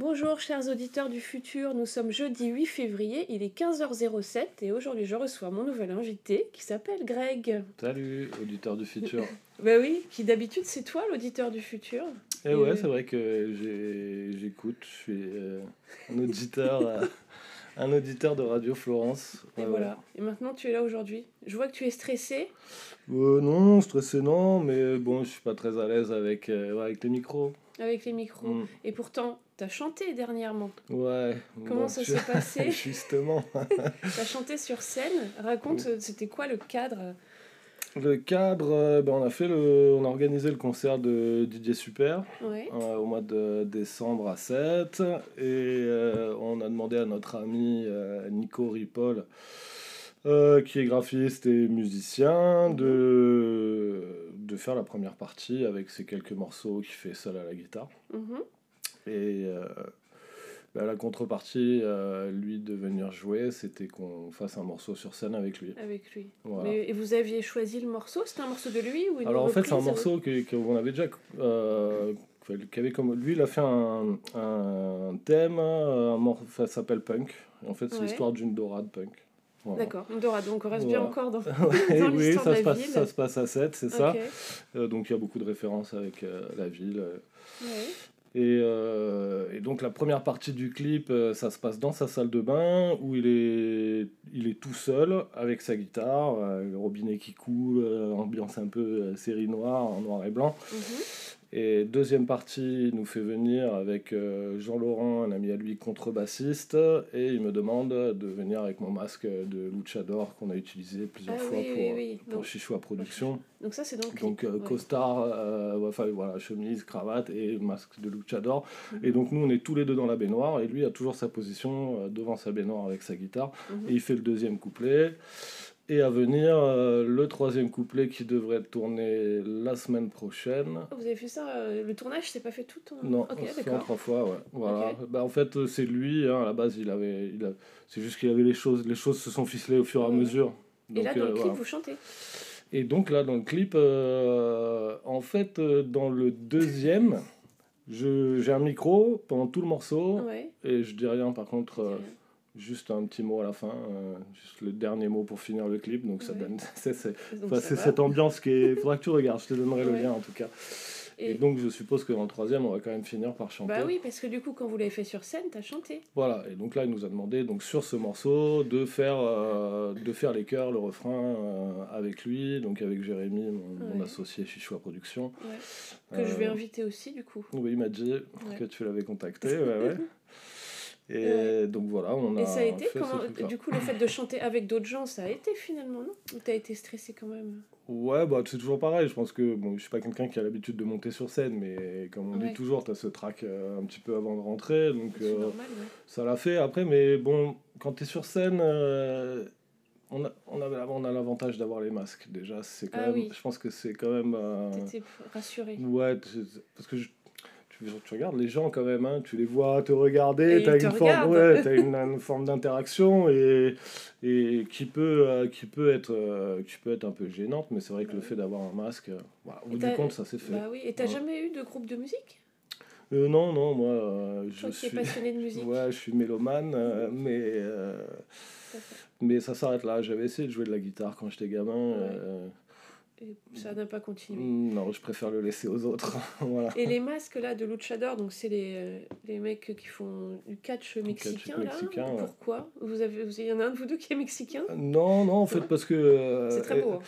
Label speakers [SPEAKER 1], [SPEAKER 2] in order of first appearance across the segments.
[SPEAKER 1] Bonjour chers auditeurs du futur, nous sommes jeudi 8 février, il est 15h07 et aujourd'hui je reçois mon nouvel invité qui s'appelle Greg.
[SPEAKER 2] Salut, auditeur du futur.
[SPEAKER 1] bah oui, qui d'habitude c'est toi l'auditeur du futur.
[SPEAKER 2] Eh Et, ouais, c'est vrai que j'écoute, je suis euh, un auditeur. euh, un auditeur de Radio Florence.
[SPEAKER 1] Et voilà. Et maintenant tu es là aujourd'hui. Je vois que tu es stressé.
[SPEAKER 2] Euh, non, stressé non, mais bon, je suis pas très à l'aise avec, euh, avec les micros.
[SPEAKER 1] avec les micros.
[SPEAKER 2] Mm.
[SPEAKER 1] Et pourtant, tu as chanté dernièrement.
[SPEAKER 2] Ouais.
[SPEAKER 1] Comment
[SPEAKER 2] bon,
[SPEAKER 1] ça s'est passé
[SPEAKER 2] Justement.
[SPEAKER 1] Tu as chanté sur scène. Raconte, c'était quoi le cadre?
[SPEAKER 2] Le cadre, euh, ben, on a fait le, on a organisé le concert de Didier Super.
[SPEAKER 1] Ouais.
[SPEAKER 2] euh, au mois de décembre à 7 et euh, on a demandé à notre ami euh, Nico Ripoll qui est graphiste et musicien de, de faire la première partie avec ses quelques morceaux qu'il fait seul à la guitare
[SPEAKER 1] Mhm.
[SPEAKER 2] Et euh, bah, la contrepartie euh, lui de venir jouer c'était qu'on fasse un morceau sur scène avec lui
[SPEAKER 1] Avec lui.
[SPEAKER 2] Voilà.
[SPEAKER 1] Mais- et vous aviez choisi le morceau? C'était un morceau de lui ou une
[SPEAKER 2] Alors en fait, c'est un morceau que- qu'on avait déjà. Euh, comme lui, il a fait un, un thème, un morceau, ça s'appelle Punk. En fait, c'est
[SPEAKER 1] Ouais.
[SPEAKER 2] l'histoire d'une dorade punk. Voilà.
[SPEAKER 1] D'accord, Dora, donc on reste bien encore dans,
[SPEAKER 2] Et
[SPEAKER 1] dans
[SPEAKER 2] oui,
[SPEAKER 1] l'histoire de
[SPEAKER 2] ça se,
[SPEAKER 1] la
[SPEAKER 2] passe,
[SPEAKER 1] ville.
[SPEAKER 2] ça se passe à 7, c'est ça. Euh, donc il y a beaucoup de références avec euh, la ville.
[SPEAKER 1] Ouais.
[SPEAKER 2] Et, euh, et donc la première partie du clip, euh, ça se passe dans sa salle de bain où il est, tout seul avec sa guitare, euh, le robinet qui coule, euh, ambiance un peu euh, série noire, en noir et blanc.
[SPEAKER 1] Mhm.
[SPEAKER 2] Et deuxième partie, il nous fait venir avec euh, Jean-Laurent, un ami à lui, contrebassiste, et il me demande de venir avec mon masque de luchador qu'on a utilisé plusieurs
[SPEAKER 1] Ah
[SPEAKER 2] fois
[SPEAKER 1] oui,
[SPEAKER 2] pour,
[SPEAKER 1] oui, oui.
[SPEAKER 2] pour
[SPEAKER 1] Donc-
[SPEAKER 2] Chichoua Production.
[SPEAKER 1] Donc ça c'est clip.
[SPEAKER 2] Donc euh, costard, euh, enfin voilà, chemise, cravate et masque de luchador.
[SPEAKER 1] Mhm.
[SPEAKER 2] Et donc nous, on est tous les deux dans la baignoire, et lui a toujours sa position devant sa baignoire avec sa guitare,
[SPEAKER 1] Mhm.
[SPEAKER 2] et il fait le deuxième couplet. Et à venir, euh, le troisième couplet qui devrait tourner la semaine prochaine.
[SPEAKER 1] Oh, Vous avez fait ça, euh, le tournage s'est pas fait tout en...
[SPEAKER 2] Non,
[SPEAKER 1] Ok,
[SPEAKER 2] c'est en trois fois, ouais. Voilà. Bah, en fait, c'est lui, hein, à la base, il avait. Il a... C'est juste qu'il avait les choses. Les choses se sont ficelées au fur et à
[SPEAKER 1] Ouais.
[SPEAKER 2] mesure.
[SPEAKER 1] Et là
[SPEAKER 2] Donc,
[SPEAKER 1] dans
[SPEAKER 2] euh,
[SPEAKER 1] le clip
[SPEAKER 2] voilà.
[SPEAKER 1] vous chantez.
[SPEAKER 2] Et donc là, dans le clip, en fait, dans le deuxième, je- j'ai un micro pendant tout le morceau.
[SPEAKER 1] Ouais.
[SPEAKER 2] Et je dis rien, par contre, juste un petit mot à la fin. euh, juste le dernier mot pour finir le clip. Donc ça donne. c'est cette ambiance qui est. Faudra que tu regardes, je te donnerai le lien en tout cas. Et,
[SPEAKER 1] Et-
[SPEAKER 2] donc je suppose que dans le troisième, on va quand même finir par chanter.
[SPEAKER 1] Bah oui, parce que du coup quand vous l'avez fait sur scène, t'as chanté.
[SPEAKER 2] Voilà, et donc là, il nous a demandé donc, sur ce morceau de faire, euh, de faire les chœurs, le refrain euh, avec lui, donc avec Jérémy, mon, mon
[SPEAKER 1] Ouais.
[SPEAKER 2] associé Chichoua Production.
[SPEAKER 1] Ouais. Que je vais inviter aussi du coup.
[SPEAKER 2] Oui, il m'a dit
[SPEAKER 1] Ouais.
[SPEAKER 2] que tu l'avais contacté, ouais, ouais. Et donc voilà, on a
[SPEAKER 1] Et ça a été comment. Du coup le fait de chanter avec d'autres gens, ça a été finalement non? Ou t'as été stressé quand même?
[SPEAKER 2] Ouais, bah, c'est toujours pareil. Je pense que bon, je suis pas quelqu'un qui a l'habitude de monter sur scène, mais comme on
[SPEAKER 1] Ouais.
[SPEAKER 2] dit toujours, tu as ce track euh, un petit peu avant de rentrer. Donc, euh,
[SPEAKER 1] normal. ouais.
[SPEAKER 2] ça l'a fait après mais bon quand tu es sur scène euh, on a on avait on a l'avantage d'avoir les masques déjà c'est quand
[SPEAKER 1] Ah
[SPEAKER 2] même
[SPEAKER 1] oui.
[SPEAKER 2] je pense que c'est quand même
[SPEAKER 1] T'étais rassuré.
[SPEAKER 2] ouais parce que je- tu, tu regardes les gens quand même hein, tu les vois te regarder tu as ouais, t'as une, une forme d'interaction et et qui peut euh, qui peut être euh, qui peut être un peu gênante mais c'est vrai que le
[SPEAKER 1] Ouais.
[SPEAKER 2] fait d'avoir un masque euh, voilà, au bout du compte ça s'est fait
[SPEAKER 1] Bah oui, et t'as
[SPEAKER 2] Ouais.
[SPEAKER 1] jamais eu de groupe de musique?
[SPEAKER 2] Euh, non non moi euh, je
[SPEAKER 1] qui
[SPEAKER 2] suis
[SPEAKER 1] passionné de musique.
[SPEAKER 2] Ouais, je suis mélomane, euh, mais, mais ça s'arrête là. J'avais essayé de jouer de la guitare quand j'étais gamin.
[SPEAKER 1] Et ça n'a pas continué.
[SPEAKER 2] non, je préfère le laisser aux autres. voilà.
[SPEAKER 1] Et les masques là de luchador, donc c'est les, euh, les mecs qui font du catch mexicain là.
[SPEAKER 2] mexicain, ouais.
[SPEAKER 1] Pourquoi vous avez, vous, Il y en a un de vous deux qui est mexicain?
[SPEAKER 2] Non, non, en fait, parce que. euh,
[SPEAKER 1] C'est très
[SPEAKER 2] euh,
[SPEAKER 1] beau. hein,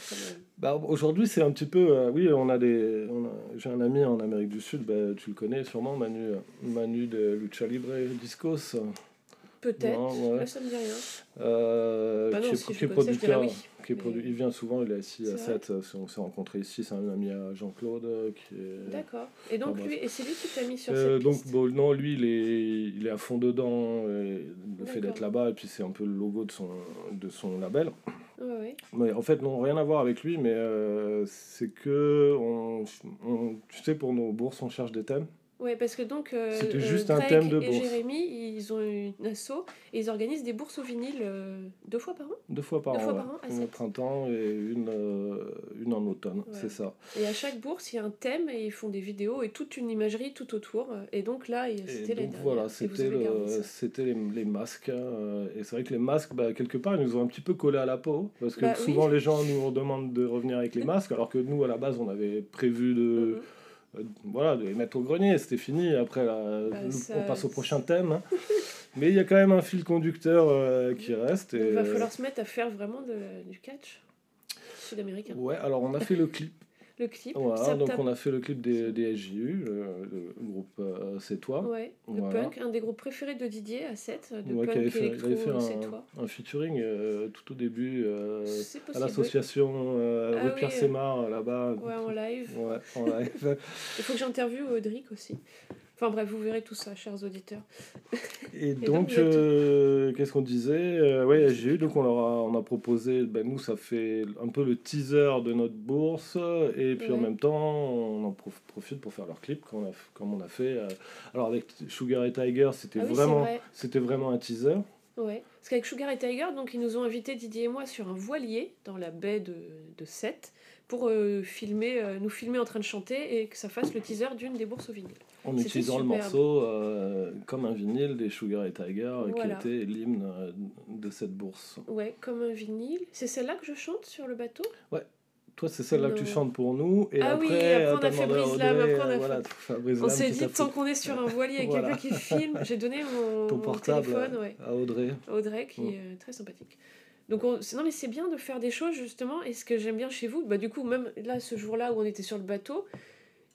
[SPEAKER 2] bah, Aujourd'hui, c'est un petit peu. euh, oui, on a des. J'ai un ami en Amérique du Sud, bah, tu le connais sûrement, Manu, Manu de Lucha Libre Discos.
[SPEAKER 1] Peut-être.
[SPEAKER 2] Ouais.
[SPEAKER 1] Là, ça me dit rien.
[SPEAKER 2] euh,
[SPEAKER 1] Bah non,
[SPEAKER 2] qui est,
[SPEAKER 1] si
[SPEAKER 2] qui est producteur.
[SPEAKER 1] oui.
[SPEAKER 2] Qui est
[SPEAKER 1] Mais-
[SPEAKER 2] produ- Il vient souvent, il est assis à
[SPEAKER 1] vrai
[SPEAKER 2] 7. On s'est rencontrés ici, c'est un ami à Jean-Claude. euh, Qui est...
[SPEAKER 1] D'accord. Et donc,
[SPEAKER 2] Enfin,
[SPEAKER 1] lui, et c'est lui qui t'a mis sur
[SPEAKER 2] Euh,
[SPEAKER 1] cette
[SPEAKER 2] donc
[SPEAKER 1] piste
[SPEAKER 2] bon, non lui il est il est à fond dedans le fait d'être là-bas et puis c'est un peu le logo de son de son label
[SPEAKER 1] Ouais, ouais.
[SPEAKER 2] mais en fait non rien à voir avec lui mais euh, c'est que on, on- tu sais pour nos bourses on cherche des thèmes
[SPEAKER 1] Ouais, parce que donc euh,
[SPEAKER 2] C'était
[SPEAKER 1] euh,
[SPEAKER 2] juste un thème de
[SPEAKER 1] et
[SPEAKER 2] bourse.
[SPEAKER 1] Jérémy, ils ont une asso et ils organisent des bourses au vinyle euh, deux fois par an?
[SPEAKER 2] Deux fois par
[SPEAKER 1] Deux
[SPEAKER 2] an.
[SPEAKER 1] fois
[SPEAKER 2] ouais.
[SPEAKER 1] par an, à
[SPEAKER 2] Une au printemps et une, euh, une en automne,
[SPEAKER 1] Ouais.
[SPEAKER 2] c'est ça.
[SPEAKER 1] Et à chaque bourse, il y a un thème et ils font des vidéos et toute une imagerie tout autour. Et donc là, c'était la
[SPEAKER 2] donc
[SPEAKER 1] dernière.
[SPEAKER 2] voilà, c'était le- les, les masques. Et c'est vrai que les masques, bah, quelque part, ils nous ont un petit peu collé à la peau. Parce que
[SPEAKER 1] Bah oui.
[SPEAKER 2] souvent, les gens nous demandent de revenir avec les masques, alors que nous, à la base, on avait prévu de,
[SPEAKER 1] Mhm.
[SPEAKER 2] euh, voilà, de les mettre au grenier. C'était fini. Après, là,
[SPEAKER 1] Bah, ça-
[SPEAKER 2] on passe au prochain thème. hein. Mais il y a quand même un fil conducteur euh, qui reste. Et,
[SPEAKER 1] il va
[SPEAKER 2] euh,
[SPEAKER 1] falloir se mettre à faire vraiment de- du catch sud-américain.
[SPEAKER 2] Ouais, alors on a fait le clip.
[SPEAKER 1] Le clip,
[SPEAKER 2] Voilà, donc on a fait le clip des, des SJU, le, le groupe euh, C'est toi.
[SPEAKER 1] Ouais, le
[SPEAKER 2] Voilà.
[SPEAKER 1] punk, un des groupes préférés de Didier à 7, de
[SPEAKER 2] Ouais, qui
[SPEAKER 1] punk
[SPEAKER 2] avait fait,
[SPEAKER 1] électro,
[SPEAKER 2] avait fait un, un featuring euh, tout au début euh, à l'association euh,
[SPEAKER 1] Ah
[SPEAKER 2] rue
[SPEAKER 1] oui,
[SPEAKER 2] Pierre
[SPEAKER 1] euh,
[SPEAKER 2] Sémar là-bas.
[SPEAKER 1] Ouais, en live.
[SPEAKER 2] Ouais, en live.
[SPEAKER 1] Il faut que j'interviewe Audric aussi. Enfin bref, vous verrez tout ça, chers auditeurs.
[SPEAKER 2] Et
[SPEAKER 1] donc,
[SPEAKER 2] euh, qu'est-ce qu'on disait Euh, Ouais, j'ai eu, donc on leur a, on a proposé, ben, nous ça fait un peu le teaser de notre bourse, et puis en même temps on en prof- profite pour faire leur clip comme on a, comme on a fait. euh, alors avec Sugar et Tiger, c'était
[SPEAKER 1] Ah oui,
[SPEAKER 2] vraiment,
[SPEAKER 1] vrai.
[SPEAKER 2] c'était vraiment un teaser.
[SPEAKER 1] Ouais. Parce qu'avec Sugar et Tiger, donc ils nous ont invités Didier et moi sur un voilier dans la baie de, de Sète pour euh, filmer, euh, nous filmer en train de chanter et que ça fasse le teaser d'une des bourses au vinyle.
[SPEAKER 2] En utilisant le morceau euh, comme un vinyle des Sugar et Tiger, euh,
[SPEAKER 1] Voilà.
[SPEAKER 2] qui était l'hymne euh, de cette bourse.
[SPEAKER 1] Ouais, comme un vinyle. C'est celle-là que je chante sur le bateau?
[SPEAKER 2] Toi, c'est celle-là que tu chantes pour nous, et
[SPEAKER 1] Ah oui,
[SPEAKER 2] après,
[SPEAKER 1] après,
[SPEAKER 2] euh,
[SPEAKER 1] on
[SPEAKER 2] t'as
[SPEAKER 1] a fait Brise-Lame,
[SPEAKER 2] Audrey,
[SPEAKER 1] après, on a
[SPEAKER 2] euh, voilà,
[SPEAKER 1] On s'est dit,
[SPEAKER 2] t'a
[SPEAKER 1] tant qu'on est sur un voilier avec
[SPEAKER 2] Voilà.
[SPEAKER 1] quelqu'un qui filme, j'ai donné mon,
[SPEAKER 2] ton
[SPEAKER 1] mon
[SPEAKER 2] portable
[SPEAKER 1] téléphone ouais,
[SPEAKER 2] à Audrey.
[SPEAKER 1] Audrey, qui est euh, très sympathique. Donc, on... non, mais c'est bien de faire des choses, justement. Et ce que j'aime bien chez vous, bah, du coup, même là, ce jour-là où on était sur le bateau,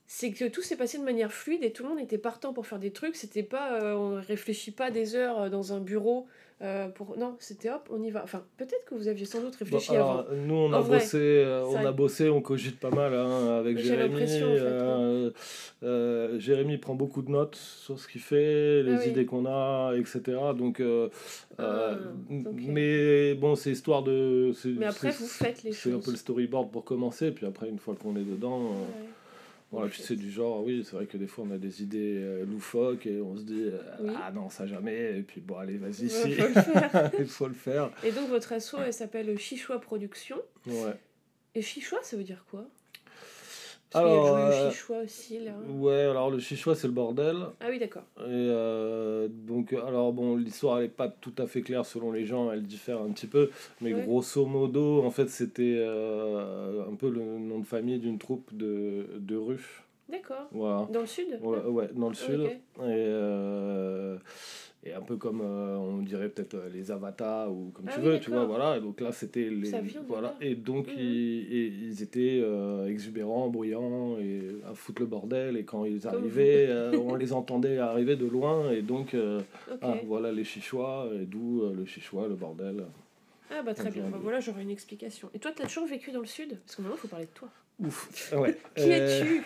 [SPEAKER 1] c'est que tout s'est passé de manière fluide et tout le monde était partant pour faire des trucs. C'était pas, euh, on réfléchit pas des heures euh, dans un bureau euh, pour. Non, c'était hop, on y va. Enfin, peut-être que vous aviez sans doute
[SPEAKER 2] Bon,
[SPEAKER 1] réfléchi
[SPEAKER 2] alors,
[SPEAKER 1] avant.
[SPEAKER 2] nous, on a
[SPEAKER 1] vrai,
[SPEAKER 2] bossé, euh, on a bossé, on cogite pas mal hein, avec Jérémy.
[SPEAKER 1] l'impression, en fait,
[SPEAKER 2] euh, Jérémy prend beaucoup de notes sur ce qu'il fait, les
[SPEAKER 1] Ah oui.
[SPEAKER 2] idées qu'on a, etc. Donc,
[SPEAKER 1] Ah,
[SPEAKER 2] mais bon, c'est histoire de.
[SPEAKER 1] Mais après, vous faites les
[SPEAKER 2] C'est un
[SPEAKER 1] choses.
[SPEAKER 2] peu le storyboard pour commencer, puis après, une fois qu'on est dedans.
[SPEAKER 1] Ouais.
[SPEAKER 2] Voilà, puis c'est du genre, oui, c'est vrai que des fois on a des idées euh, loufoques et on se dit, euh,
[SPEAKER 1] Oui.
[SPEAKER 2] ah non, ça jamais, et puis bon, allez, vas-y,
[SPEAKER 1] Ouais,
[SPEAKER 2] si,
[SPEAKER 1] faut
[SPEAKER 2] il faut le faire.
[SPEAKER 1] Et donc, votre asso, elle s'appelle Chichoua Productions.
[SPEAKER 2] Ouais.
[SPEAKER 1] Et Chichoua, ça veut dire quoi? Parce y
[SPEAKER 2] Alors,
[SPEAKER 1] a le
[SPEAKER 2] euh,
[SPEAKER 1] Chichoua aussi, là.
[SPEAKER 2] ouais, alors le chichois c'est le bordel.
[SPEAKER 1] Ah oui, d'accord.
[SPEAKER 2] Et euh, donc, alors bon, l'histoire elle est pas tout à fait claire selon les gens, elle diffère un petit peu, mais
[SPEAKER 1] Ouais.
[SPEAKER 2] grosso modo, en fait, c'était euh, un peu le nom de famille d'une troupe de, de rue.
[SPEAKER 1] D'accord.
[SPEAKER 2] Voilà.
[SPEAKER 1] Dans le sud?
[SPEAKER 2] Ouais, ouais, dans le sud.
[SPEAKER 1] Ok.
[SPEAKER 2] Et, euh, et un peu comme euh, on dirait peut-être euh, les avatars ou comme
[SPEAKER 1] Ah
[SPEAKER 2] tu
[SPEAKER 1] oui,
[SPEAKER 2] veux, tu vois, voilà. Et donc là, c'était les. Voilà.
[SPEAKER 1] là.
[SPEAKER 2] Et donc,
[SPEAKER 1] Mhm.
[SPEAKER 2] ils, et ils étaient euh, exubérants, bruyants et à foutre le bordel. Et quand ils
[SPEAKER 1] Comme
[SPEAKER 2] arrivaient, euh, on les entendait arriver de loin. Et donc, ah, voilà les chichois, et d'où le chichois, le bordel.
[SPEAKER 1] Ah bah très bien, bah, voilà, j'aurai une explication. Et toi, t'as toujours vécu dans le sud? Parce que maintenant, faut parler de toi.
[SPEAKER 2] Ouf. Ouais.
[SPEAKER 1] Qui es-tu?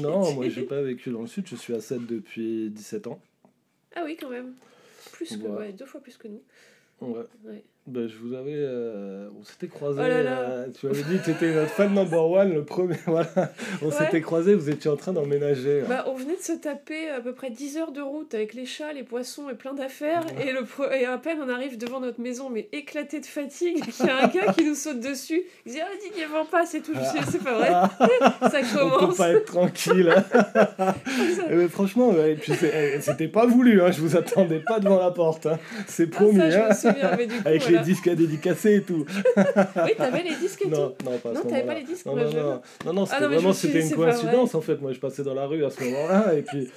[SPEAKER 2] Non, moi, j'ai pas vécu dans le sud. Je suis à 7 depuis 17 ans.
[SPEAKER 1] Ah oui, quand même. Plus que,
[SPEAKER 2] Ouais.
[SPEAKER 1] ouais, deux fois plus que nous.
[SPEAKER 2] Ouais.
[SPEAKER 1] Ouais.
[SPEAKER 2] Ben, je vous avais. euh, on s'était croisés.
[SPEAKER 1] Oh là là.
[SPEAKER 2] euh, tu m'avais dit que tu étais notre fan number one, le premier. Voilà. On
[SPEAKER 1] Ouais.
[SPEAKER 2] s'était croisés, vous étiez en train d'emménager. là.
[SPEAKER 1] Bah, on venait de se taper à peu près 10 heures de route avec les chats, les poissons et plein d'affaires. Et, le et à peine on arrive devant notre maison, mais éclaté de fatigue, il y a un gars qui nous saute dessus. Il dit Ah, Didier, vends pas, c'est tout. Je dis, C'est pas vrai, ça
[SPEAKER 2] on peut
[SPEAKER 1] commence.
[SPEAKER 2] pas être tranquille. Eh ben, franchement, ouais, eh, c'était pas voulu. Hein, je vous attendais pas devant la porte. hein. C'est
[SPEAKER 1] Ah,
[SPEAKER 2] promis.
[SPEAKER 1] ça, je
[SPEAKER 2] hein.
[SPEAKER 1] me souviens, mais du coup,
[SPEAKER 2] Avec
[SPEAKER 1] voilà.
[SPEAKER 2] Les disques à dédicacer et tout.
[SPEAKER 1] Oui, t'avais les disques et
[SPEAKER 2] Non,
[SPEAKER 1] tout.
[SPEAKER 2] non, pas
[SPEAKER 1] Non, t'avais pas les disques,
[SPEAKER 2] Non, non, non, non, non, c'était
[SPEAKER 1] je
[SPEAKER 2] vraiment c'était une coïncidence en fait. Moi, je passais dans la rue à ce moment-là et puis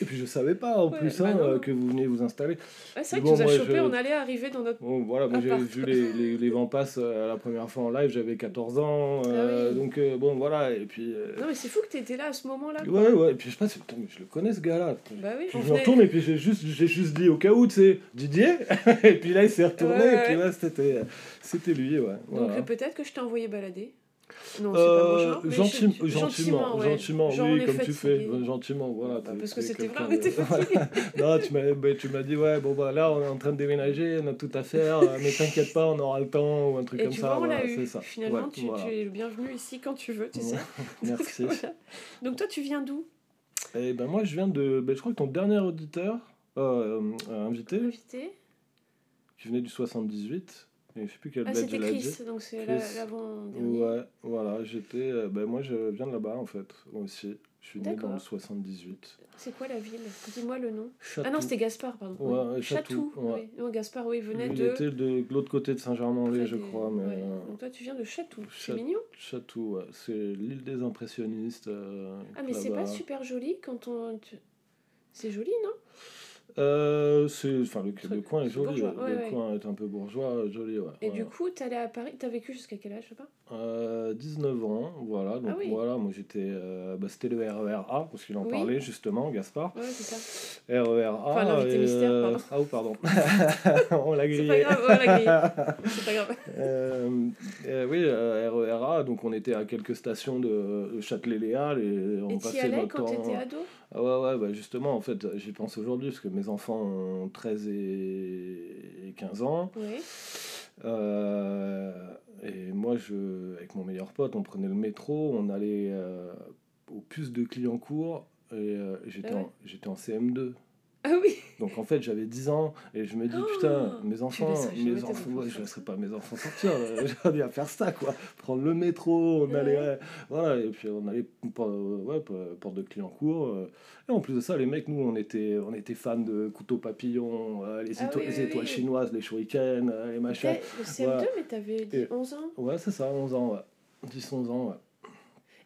[SPEAKER 2] et puis je savais pas en
[SPEAKER 1] Ouais,
[SPEAKER 2] plus
[SPEAKER 1] bah
[SPEAKER 2] hein, que vous veniez vous installer.
[SPEAKER 1] C'est vrai
[SPEAKER 2] Bon,
[SPEAKER 1] que tu nous as chopé,
[SPEAKER 2] je-
[SPEAKER 1] on allait arriver dans notre.
[SPEAKER 2] Bon, voilà, moi j'ai vu les, les, les vents passes euh, la première fois en live, j'avais 14 ans, euh,
[SPEAKER 1] Ah oui.
[SPEAKER 2] donc euh, bon voilà, et puis... euh,
[SPEAKER 1] Non, mais c'est fou que t'étais là à ce moment-là.
[SPEAKER 2] ouais, ouais, et puis je pense, putain, mais je le connais ce gars-là.
[SPEAKER 1] Bah oui,
[SPEAKER 2] Puis
[SPEAKER 1] on
[SPEAKER 2] je me retourne et puis j'ai juste, juste dit au cas où, tu sais, Didier, et puis là il s'est retourné,
[SPEAKER 1] Ouais,
[SPEAKER 2] et puis là c'était, lui, ouais.
[SPEAKER 1] Donc
[SPEAKER 2] voilà.
[SPEAKER 1] peut-être que je t'ai envoyé balader. Non, pas
[SPEAKER 2] Euh,
[SPEAKER 1] mais
[SPEAKER 2] gentil-
[SPEAKER 1] je-
[SPEAKER 2] gentiment,
[SPEAKER 1] ouais.
[SPEAKER 2] gentiment,
[SPEAKER 1] Genre,
[SPEAKER 2] oui, comme tu fais,
[SPEAKER 1] fatigué.
[SPEAKER 2] euh, gentiment, voilà.
[SPEAKER 1] Bah, parce que c'était vrai, on était fatigués.
[SPEAKER 2] non, tu m'as, bah, tu m'as dit, ouais, bon, bah là, on est en train de déménager, on a tout à faire, euh, mais t'inquiète pas, on aura le temps, ou un truc
[SPEAKER 1] Et
[SPEAKER 2] comme
[SPEAKER 1] tu
[SPEAKER 2] ça.
[SPEAKER 1] vois, on
[SPEAKER 2] voilà,
[SPEAKER 1] eu.
[SPEAKER 2] ça.
[SPEAKER 1] Finalement,
[SPEAKER 2] Ouais,
[SPEAKER 1] tu,
[SPEAKER 2] voilà.
[SPEAKER 1] tu es le bienvenu ici quand tu veux, tu sais.
[SPEAKER 2] Merci.
[SPEAKER 1] Voilà. Donc toi, tu viens d'où?
[SPEAKER 2] Et ben moi, je viens de. Ben, je crois que ton dernier auditeur, euh, euh, invité,
[SPEAKER 1] Invité.
[SPEAKER 2] qui venait du 78, et je sais plus quel
[SPEAKER 1] Ah, c'était Chris, donc c'est l'avant-dernier.
[SPEAKER 2] Ouais, voilà, j'étais. euh, ben moi, je viens de là-bas, en fait, moi aussi. Je suis né dans le 78.
[SPEAKER 1] C'est quoi la ville? Dis-moi le nom. Ah non, c'était Gaspard, pardon.
[SPEAKER 2] Ouais,
[SPEAKER 1] Oui.
[SPEAKER 2] ouais,
[SPEAKER 1] oui. Non, Gaspard, oui, il venait
[SPEAKER 2] Lui, il
[SPEAKER 1] de.
[SPEAKER 2] était de l'autre côté de Saint-Germain-en-Laye, je crois, mais.
[SPEAKER 1] ouais.
[SPEAKER 2] euh,
[SPEAKER 1] Donc toi, tu viens de Chatou. C'est mignon.
[SPEAKER 2] Chatou, ouais. c'est l'île des impressionnistes. euh,
[SPEAKER 1] Ah, mais c'est pas super joli quand on. C'est joli, non?
[SPEAKER 2] Euh, c'est, enfin, le, le coin est joli.
[SPEAKER 1] ouais,
[SPEAKER 2] le
[SPEAKER 1] ouais.
[SPEAKER 2] coin est un peu bourgeois, joli, ouais.
[SPEAKER 1] Et du coup, t'allais à Paris. T'as vécu jusqu'à quel âge, je sais pas
[SPEAKER 2] Euh, 19 ans, voilà. Donc
[SPEAKER 1] Ah oui.
[SPEAKER 2] voilà, moi j'étais. euh, bah, c'était le RER-A, parce qu'il en
[SPEAKER 1] Oui.
[SPEAKER 2] parlait justement, Gaspard.
[SPEAKER 1] Ouais, c'est ça.
[SPEAKER 2] RER-A.
[SPEAKER 1] Enfin, l'invité
[SPEAKER 2] et,
[SPEAKER 1] mystère,
[SPEAKER 2] euh,
[SPEAKER 1] pardon.
[SPEAKER 2] Ah, oh, pardon. On l'a
[SPEAKER 1] C'est
[SPEAKER 2] grillé.
[SPEAKER 1] pas grave, on l'a grillé. C'est pas grave.
[SPEAKER 2] Oui, RER-A, donc on était à quelques stations de, Châtelet-Léal et on
[SPEAKER 1] Et t'y
[SPEAKER 2] passait
[SPEAKER 1] allais
[SPEAKER 2] notre
[SPEAKER 1] quand
[SPEAKER 2] temps.
[SPEAKER 1] t'étais ado?
[SPEAKER 2] Ah ouais, ouais, bah justement, en fait, j'y pense aujourd'hui parce que mes enfants ont 13 et, et 15 ans.
[SPEAKER 1] Oui.
[SPEAKER 2] Euh, et moi, je, avec mon meilleur pote, on prenait le métro, on allait euh, au puce de Clignancourt et euh, j'étais
[SPEAKER 1] Ah ouais.
[SPEAKER 2] en, j'étais en CM2.
[SPEAKER 1] Ah oui
[SPEAKER 2] Donc en fait, j'avais 10 ans et je me dis,
[SPEAKER 1] Oh,
[SPEAKER 2] putain, mes enfants, mes enfants, ouais, je
[SPEAKER 1] ça.
[SPEAKER 2] pas mes enfants sortir, euh, j'aurais bien faire ça, quoi. Prendre le métro, on allait, ouais, voilà, et puis on allait pour, euh, ouais, porte de Clignancourt. euh, et en plus de ça, les mecs, nous, on était, on était fans de couteaux papillons, euh, les,
[SPEAKER 1] Ah
[SPEAKER 2] éto-
[SPEAKER 1] oui,
[SPEAKER 2] les
[SPEAKER 1] oui,
[SPEAKER 2] étoiles
[SPEAKER 1] oui.
[SPEAKER 2] chinoises, les shurikens, euh, les machins.
[SPEAKER 1] Le CM2,
[SPEAKER 2] Ouais.
[SPEAKER 1] mais t'avais dit
[SPEAKER 2] Et-
[SPEAKER 1] 11 ans?
[SPEAKER 2] Ouais, c'est ça, 11 ans, ouais. 10-11 ans, ouais.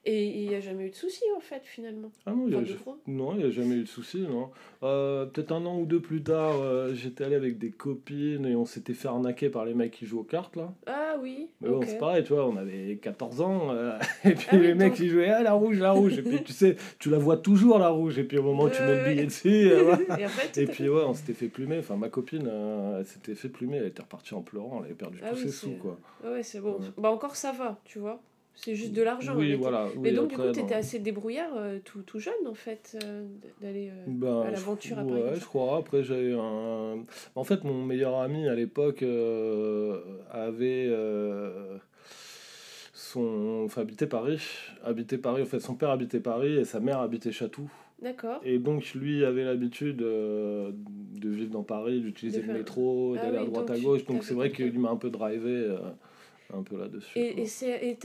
[SPEAKER 1] Et il n'y a jamais eu de soucis, en fait, finalement.
[SPEAKER 2] Ah non, il a
[SPEAKER 1] Enfin,
[SPEAKER 2] n'y a jamais eu de souci, non. Euh, Peut-être un an ou deux plus tard, euh, j'étais allé avec des copines et on s'était fait arnaquer par les mecs qui jouent aux cartes, là.
[SPEAKER 1] Ah oui,
[SPEAKER 2] Mais bon,
[SPEAKER 1] ok.
[SPEAKER 2] c'est pareil, tu vois, on avait 14 ans, euh, et puis
[SPEAKER 1] Ah
[SPEAKER 2] les mecs ils jouaient, ah la rouge, la rouge, et puis tu sais, tu la vois toujours la rouge, et puis au moment où tu mets le billet dessus, euh.
[SPEAKER 1] Et après,
[SPEAKER 2] et puis ouais, on s'était fait plumer, enfin ma copine, euh, elle s'était fait plumer, elle était repartie en pleurant, elle avait perdu
[SPEAKER 1] Ah
[SPEAKER 2] tous
[SPEAKER 1] oui,
[SPEAKER 2] ses sous, quoi.
[SPEAKER 1] Ouais, ouais, c'est bon.
[SPEAKER 2] Ouais.
[SPEAKER 1] Bah encore ça va, tu vois. C'est juste de l'argent.
[SPEAKER 2] Oui, voilà.
[SPEAKER 1] Mais donc,
[SPEAKER 2] après,
[SPEAKER 1] du coup, t'étais
[SPEAKER 2] non.
[SPEAKER 1] assez débrouillard euh, tout, tout jeune, en fait, euh, d'aller euh,
[SPEAKER 2] Ben,
[SPEAKER 1] à l'aventure à Paris.
[SPEAKER 2] Ouais, je crois. Après, j'avais un. En fait, mon meilleur ami à l'époque avait. son... Enfin, habitait Paris. Habitait Paris. En fait, son père habitait Paris et sa mère habitait Chatou.
[SPEAKER 1] D'accord.
[SPEAKER 2] Et donc, lui avait l'habitude de vivre dans Paris, d'utiliser le métro,
[SPEAKER 1] Ah
[SPEAKER 2] d'aller à droite à
[SPEAKER 1] tu-
[SPEAKER 2] gauche. Donc, c'est vrai qu'il m'a un peu drivé un peu là-dessus.
[SPEAKER 1] Et, et, c'est- et